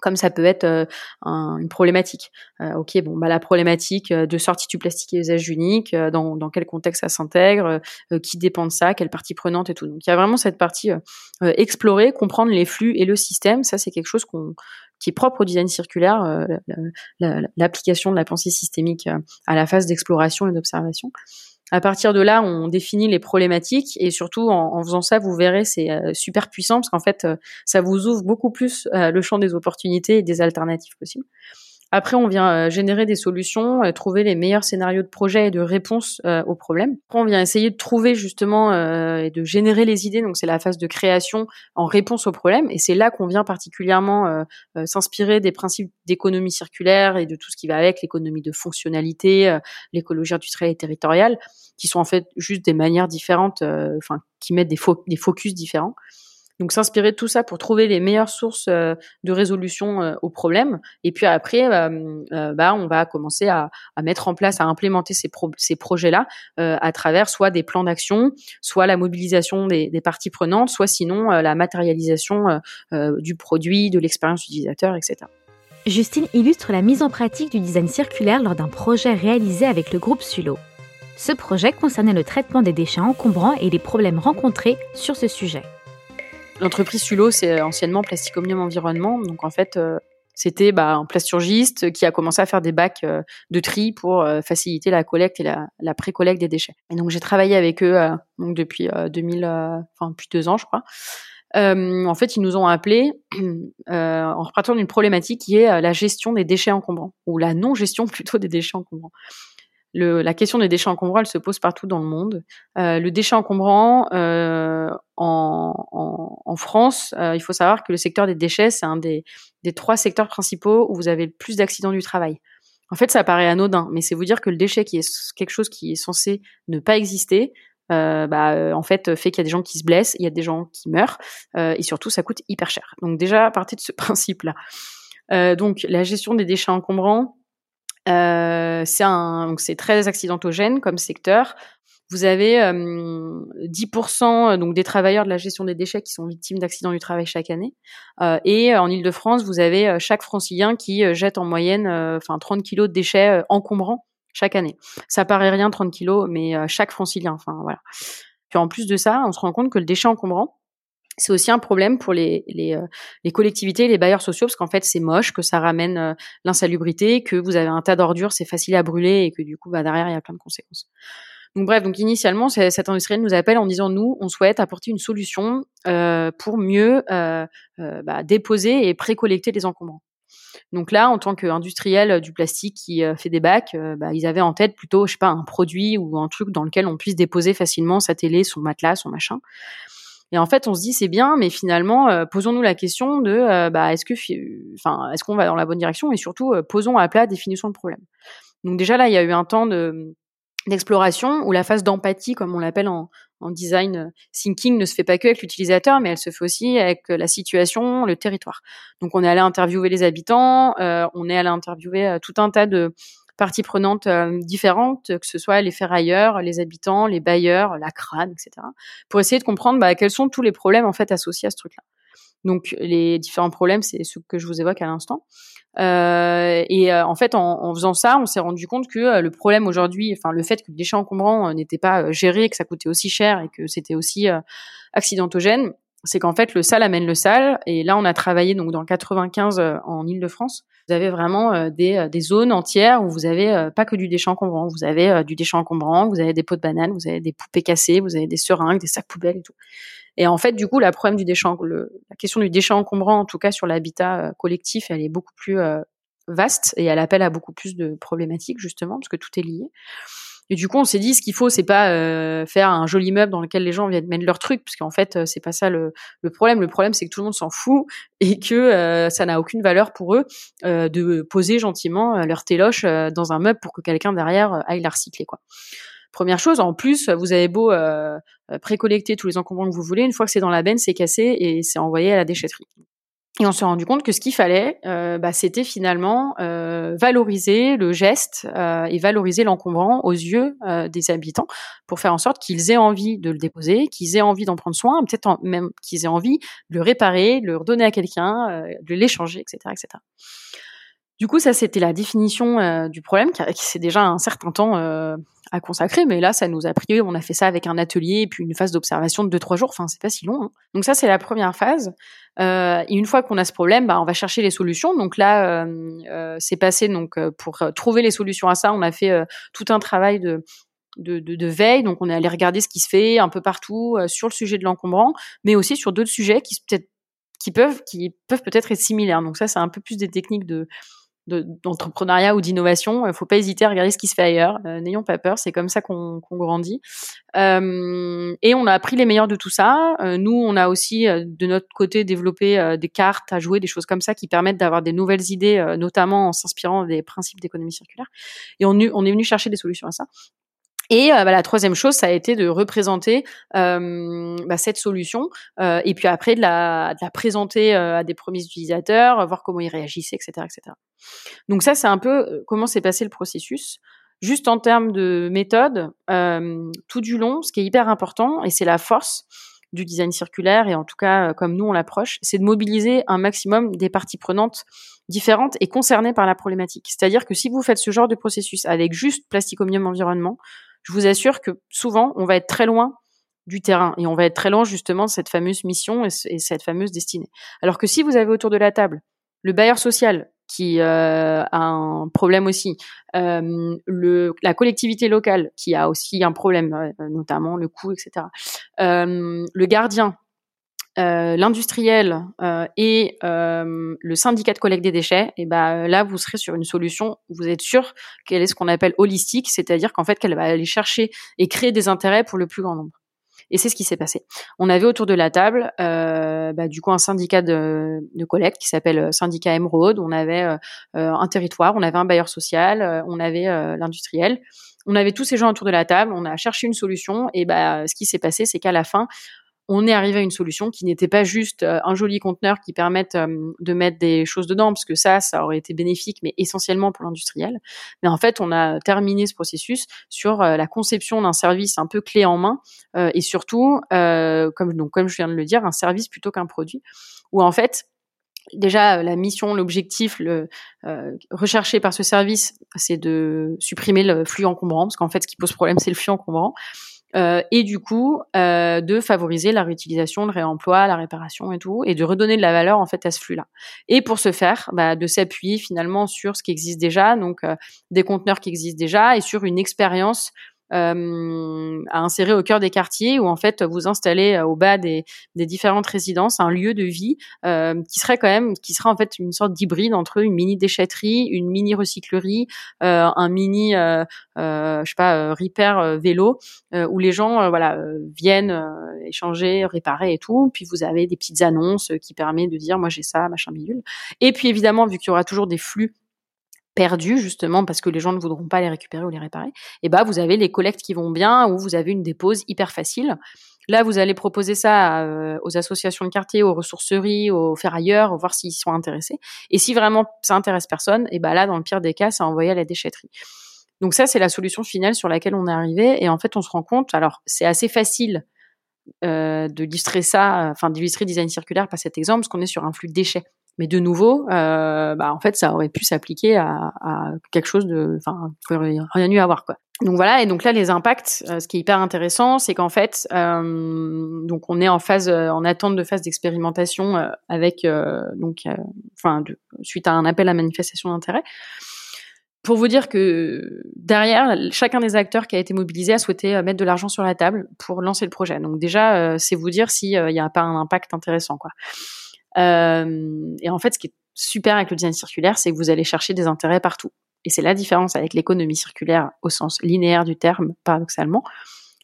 comme ça peut être euh, une problématique. Euh, ok, bon, bah la problématique euh, de sortie du plastique et usage unique, dans, quel contexte ça s'intègre, qui dépend de ça, quelle partie prenante et tout. Donc il y a vraiment cette partie explorer, comprendre les flux et le système. Ça c'est quelque chose qui est propre au design circulaire, l'application de la pensée systémique à la phase d'exploration et d'observation. À partir de là, on définit les problématiques et surtout en, faisant ça, vous verrez, c'est euh, super puissant parce qu'en fait, euh, ça vous ouvre beaucoup plus euh, le champ des opportunités et des alternatives possibles. Après, on vient euh, générer des solutions, euh, trouver les meilleurs scénarios de projet et de réponses euh, aux problèmes. On vient essayer de trouver justement et de générer les idées. Donc, c'est la phase de création en réponse aux problèmes. Et c'est là qu'on vient particulièrement s'inspirer des principes d'économie circulaire et de tout ce qui va avec l'économie de fonctionnalité, l'écologie industrielle et territoriale, qui sont en fait juste des manières différentes, enfin, qui mettent des, des focus différents. Donc s'inspirer de tout ça pour trouver les meilleures sources euh, de résolution euh, aux problèmes. Et puis après, euh, bah, on va commencer à, mettre en place, à implémenter ces, projets-là à travers soit des plans d'action, soit la mobilisation des, des, parties prenantes, soit sinon la matérialisation du produit, de l'expérience utilisateur, etc. Justine illustre la mise en pratique du design circulaire lors d'un projet réalisé avec le groupe Sulo. Ce projet concernait le traitement des déchets encombrants et les problèmes rencontrés sur ce sujet. L'entreprise Sulo, c'est anciennement Plastic Omnium Environnement. Donc en fait, euh, c'était bah, un plasturgiste qui a commencé à faire des bacs euh, de tri pour euh, faciliter la collecte et la, la pré-collecte des déchets. Et donc j'ai travaillé avec eux donc depuis 2000, enfin deux ans, je crois. en fait, ils nous ont appelés en repartant d'une problématique qui est la gestion des déchets encombrants ou la non-gestion plutôt des déchets encombrants. Le, la question des déchets encombrants, elle se pose partout dans le monde. Euh, le déchet encombrant euh, en, en, en, France, euh, il faut savoir que le secteur des déchets, c'est un des, des, trois secteurs principaux où vous avez le plus d'accidents du travail. En fait, ça paraît anodin, mais c'est vous dire que le déchet, qui est quelque chose qui est censé ne pas exister, euh, bah, en fait, fait qu'il y a des gens qui se blessent, il y a des gens qui meurent, et surtout, ça coûte hyper cher. Donc déjà, à partir de ce principe-là. donc la gestion des déchets encombrants, c'est un donc c'est très accidentogène comme secteur. Vous avez 10% donc des travailleurs de la gestion des déchets qui sont victimes d'accidents du travail chaque année. et en Ile-de-France, vous avez chaque francilien qui jette en moyenne enfin 30 kilos de déchets encombrants chaque année. Ça paraît rien 30 kilos, mais chaque francilien. Enfin voilà. Puis en plus de ça, on se rend compte que le déchet encombrant, c'est aussi un problème pour les, les, collectivités, les bailleurs sociaux, parce qu'en fait, c'est moche, que ça ramène l'insalubrité, que vous avez un tas d'ordures, c'est facile à brûler, et que du coup, bah, derrière, il y a plein de conséquences. Donc bref, donc initialement, cet industriel nous appelle en disant nous, on souhaite apporter une solution euh, pour mieux euh, euh, bah, déposer et précollecter les encombrants. Donc là, en tant qu'industriel du plastique qui fait des bacs, bah, ils avaient en tête plutôt, je sais pas, un produit ou un truc dans lequel on puisse déposer facilement sa télé, son matelas, son machin. Et en fait, on se dit c'est bien, mais finalement, posons-nous la question de, bah, est-ce que, enfin, est-ce qu'on va dans la bonne direction et surtout, posons à plat définition de problème. Donc déjà là, il y a eu un temps de d'exploration ou la phase d'empathie, comme on l'appelle en, design euh, thinking, ne se fait pas que avec l'utilisateur, mais elle se fait aussi avec euh, la situation, le territoire. Donc on est allé interviewer les habitants, euh, on est allé interviewer tout un tas de parties prenantes différentes, que ce soit les ferrailleurs, les habitants, les bailleurs, la crâne, etc., pour essayer de comprendre bah, quels sont tous les problèmes en fait associés à ce truc-là. Donc les différents problèmes, c'est ce que je vous évoque à l'instant. Euh, et euh, en fait, en, faisant ça, on s'est rendu compte que euh, le problème aujourd'hui, enfin le fait que le déchet encombrant n'était pas géré, que ça coûtait aussi cher et que c'était aussi accidentogène, c'est qu'en fait le sale amène le sale. Et là, on a travaillé donc dans le 95 en Île-de-France. Vous avez vraiment des, des, zones entières où vous avez pas que du déchet encombrant. Vous avez du déchet encombrant, vous avez des pots de bananes, vous avez des poupées cassées, vous avez des seringues, des sacs poubelles et tout. Et en fait, du coup, la problème du la question du déchet encombrant, en tout cas sur l'habitat euh, collectif, elle est beaucoup plus euh, vaste et elle appelle à beaucoup plus de problématiques justement parce que tout est lié. Et du coup, on s'est dit, ce qu'il faut, c'est pas euh, faire un joli meuble dans lequel les gens viennent mettre leurs trucs, parce qu'en fait, c'est pas ça le, problème. Le problème, c'est que tout le monde s'en fout et que ça n'a aucune valeur pour eux de poser gentiment leur téloche dans un meuble pour que quelqu'un derrière aille la recycler, quoi. Première chose, en plus, vous avez beau euh, précollecter tous les encombrants que vous voulez, une fois que c'est dans la benne, c'est cassé et c'est envoyé à la déchetterie. Et on s'est rendu compte que ce qu'il fallait, euh, bah, c'était finalement euh, valoriser le geste euh, et valoriser l'encombrant aux yeux des habitants pour faire en sorte qu'ils aient envie de le déposer, qu'ils aient envie d'en prendre soin, peut-être même qu'ils aient envie de le réparer, de le redonner à quelqu'un, de l'échanger, etc., etc. Du coup, ça, c'était la définition euh, du problème, qui, c'est déjà un certain temps euh, à consacrer, mais là, ça nous a pris, on a fait ça avec un atelier et puis une phase d'observation de 2-3 jours, enfin, c'est pas si long. Hein. Donc ça, c'est la première phase. Euh, et une fois qu'on a ce problème, bah, on va chercher les solutions. Donc là, c'est passé, donc pour trouver les solutions à ça, on a fait tout un travail de, veille. Donc, on est allé regarder ce qui se fait un peu partout sur le sujet de l'encombrant, mais aussi sur d'autres sujets qui peuvent qui peuvent peut-être être similaires. Donc ça, c'est un peu plus des techniques de d'entrepreneuriat ou d'innovation, il faut pas hésiter à regarder ce qui se fait ailleurs. Euh, n'ayons pas peur, c'est comme ça qu'on grandit. Euh, et on a appris les meilleurs de tout ça. Euh, nous, on a aussi de notre côté développé des cartes à jouer, des choses comme ça qui permettent d'avoir des nouvelles idées, notamment en s'inspirant des principes d'économie circulaire. Et on est venu chercher des solutions à ça. Et euh, bah, la troisième chose, ça a été de représenter euh, bah, cette solution euh, et puis après de la, de la présenter euh, à des premiers utilisateurs, voir comment ils réagissaient, etc. etc. Donc ça, c'est un peu euh, comment s'est passé le processus. Juste en termes de méthode, tout du long, ce qui est hyper important, et c'est la force du design circulaire, et en tout cas comme nous on l'approche, c'est de mobiliser un maximum des parties prenantes différentes et concernées par la problématique. C'est-à-dire que si vous faites ce genre de processus avec juste Plasticomium Environnement, je vous assure que souvent, on va être très loin du terrain et on va être très loin justement de cette fameuse mission et, cette fameuse destinée. Alors que si vous avez autour de la table le bailleur social qui euh, a un problème aussi, euh, le, la collectivité locale qui a aussi un problème, euh, notamment le coût, etc. le gardien euh, l'industriel euh, et euh, le syndicat de collecte des déchets, et ben là vous serez sur une solution. Vous êtes sûr qu'elle est ce qu'on appelle holistique, c'est-à-dire qu'en fait qu'elle va aller chercher et créer des intérêts pour le plus grand nombre. Et c'est ce qui s'est passé. On avait autour de la table, bah, du coup, un syndicat de, de collecte qui s'appelle Syndicat Emeraude. On avait un territoire, on avait un bailleur social, on avait l'industriel. On avait tous ces gens autour de la table. On a cherché une solution. Et bah, ce qui s'est passé, c'est qu'à la fin, on est arrivé à une solution qui n'était pas juste un joli conteneur qui permette de mettre des choses dedans, parce que ça, ça aurait été bénéfique, mais essentiellement pour l'industriel. Mais en fait, on a terminé ce processus sur la conception d'un service un peu clé en main et surtout, comme donc comme je viens de le dire, un service plutôt qu'un produit, où en fait déjà euh, la mission, l'objectif, euh, recherché par ce service, c'est de supprimer le flux encombrant, parce qu'en fait, ce qui pose problème, c'est le flux encombrant. Euh, et du coup, euh, de favoriser la réutilisation, le réemploi, la réparation et tout, et de redonner de la valeur en fait à ce flux-là. Et pour ce faire, bah, de s'appuyer finalement sur ce qui existe déjà, donc euh, des conteneurs qui existent déjà, et sur une expérience euh, à insérer au cœur des quartiers où en fait vous installez euh, au bas des, des différentes résidences un lieu de vie euh, qui serait quand même qui serait en fait une sorte d'hybride entre une mini déchetterie, une mini recyclerie, euh, un mini euh, je sais pas repair vélo où les gens voilà viennent échanger, réparer et tout. Puis vous avez des petites annonces qui permettent de dire moi j'ai ça machin bidule. Et puis évidemment vu qu'il y aura toujours des flux perdus justement parce que les gens ne voudront pas les récupérer ou les réparer, et bah vous avez les collectes qui vont bien ou vous avez une dépose hyper facile. Là, vous allez proposer ça euh, aux associations de quartier, aux ressourceries, aux ferrailleurs, voir s'ils sont intéressés. Et si vraiment ça intéresse personne, et bah là, dans le pire des cas, c'est envoyé à la déchetterie. Donc ça, c'est la solution finale sur laquelle on est arrivé. Et en fait, on se rend compte, alors c'est assez facile euh, de d'illustrer ça, enfin d'illustrer design circulaire par cet exemple, parce qu'on est sur un flux de déchets. Mais de nouveau, euh, bah, en fait, ça aurait pu s'appliquer à, quelque chose de, enfin, rien eu à voir quoi. Donc voilà, et donc là les impacts, euh, ce qui est hyper intéressant, c'est qu'en fait, euh, donc on est en phase, en attente de phase d'expérimentation avec, donc, enfin, suite à un appel à manifestation d'intérêt. Pour vous dire que derrière, chacun des acteurs qui a été mobilisé a souhaité mettre de l'argent sur la table pour lancer le projet. Donc déjà, c'est vous dire s'il n'y a pas un impact intéressant, quoi. Euh, et en fait, ce qui est super avec le design circulaire, c'est que vous allez chercher des intérêts partout. Et c'est la différence avec l'économie circulaire au sens linéaire du terme, paradoxalement.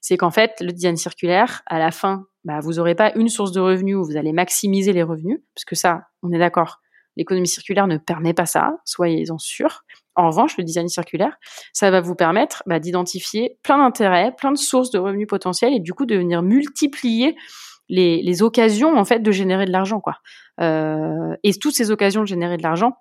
C'est qu'en fait, le design circulaire, à la fin, bah, vous n'aurez pas une source de revenus où vous allez maximiser les revenus, parce que ça, on est d'accord, l'économie circulaire ne permet pas ça, soyez-en sûrs. En revanche, le design circulaire, ça va vous permettre bah, d'identifier plein d'intérêts, plein de sources de revenus potentiels et du coup de venir multiplier les, les occasions en fait de générer de l'argent quoi. Euh, et toutes ces occasions de générer de l'argent,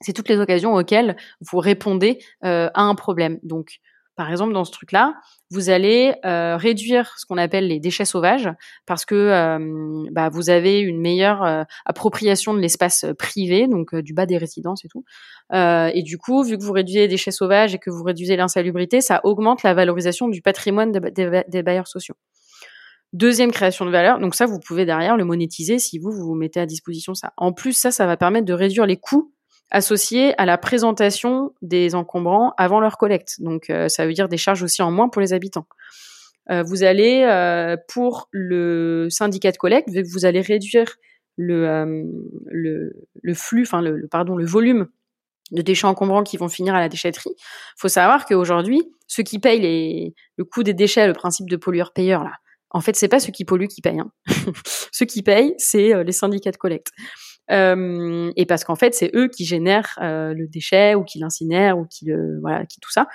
c'est toutes les occasions auxquelles vous répondez euh, à un problème. Donc par exemple, dans ce truc-là, vous allez euh, réduire ce qu'on appelle les déchets sauvages parce que euh, bah, vous avez une meilleure euh, appropriation de l'espace privé, donc du bas des résidences et tout. et du coup, vu que vous réduisez les déchets sauvages et que vous réduisez l'insalubrité, ça augmente la valorisation du patrimoine des bailleurs sociaux. Deuxième création de valeur, donc ça, vous pouvez derrière le monétiser si vous vous mettez à disposition ça. En plus, ça, ça va permettre de réduire les coûts associés à la présentation des encombrants avant leur collecte. Donc, euh, ça veut dire des charges aussi en moins pour les habitants. Euh, vous allez, euh, pour le syndicat de collecte, vous allez réduire le, le, flux, enfin le, pardon, le volume de déchets encombrants qui vont finir à la déchetterie. Faut savoir qu'aujourd'hui, ceux qui payent les, le coût des déchets, le principe de pollueur-payeur là, en fait, c'est pas ceux qui polluent qui payent. Hein. ceux qui payent, c'est euh, les syndicats de collecte. Euh, et parce qu'en fait, c'est eux qui génèrent euh, le déchet ou qui l'incinèrent ou qui le voilà, qui tout ça.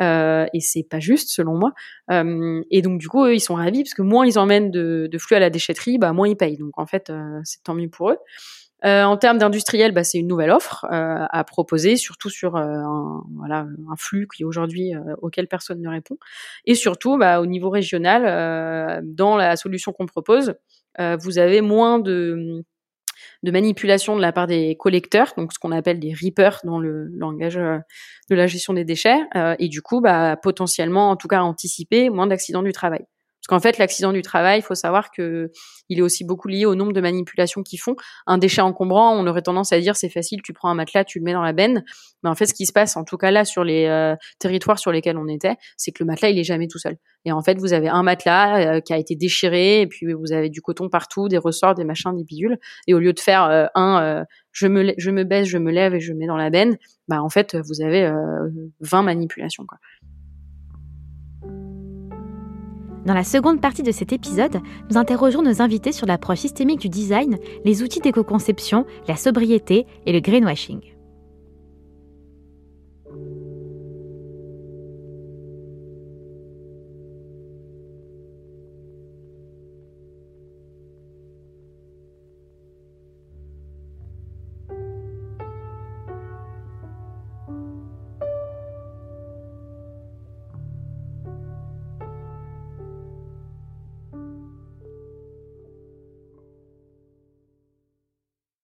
Euh, et c'est pas juste selon moi. Et donc du coup, eux, ils sont ravis parce que moins ils emmènent de, de flux à la déchetterie, bah moins ils payent. Donc en fait, c'est tant mieux pour eux. Euh, en termes d'industriel, bah, c'est une nouvelle offre euh, à proposer, surtout sur euh, un, flux qui aujourd'hui auquel personne ne répond. Et surtout, bah, au niveau régional, dans la solution qu'on propose, vous avez moins de, de manipulation de la part des collecteurs, donc ce qu'on appelle des reapers dans le langage de la gestion des déchets, et du coup, bah, potentiellement, en tout cas anticiper, moins d'accidents du travail. Parce qu'en fait, l'accident du travail, il faut savoir que il est aussi beaucoup lié au nombre de manipulations qu'ils font. Un déchet encombrant, on aurait tendance à dire c'est facile, tu prends un matelas, tu le mets dans la benne. Mais en fait, ce qui se passe, en tout cas là sur les euh, territoires sur lesquels on était, c'est que le matelas il est jamais tout seul. Et en fait, vous avez un matelas euh, qui a été déchiré, et puis vous avez du coton partout, des ressorts, des machins, des bidules. Et au lieu de faire euh, un je me je me baisse, je me lève et je mets dans la benne, bah en fait vous avez 20 manipulations quoi. Dans la seconde partie de cet épisode, nous interrogeons nos invités sur l'approche systémique du design, les outils d'éco-conception, la sobriété et le greenwashing.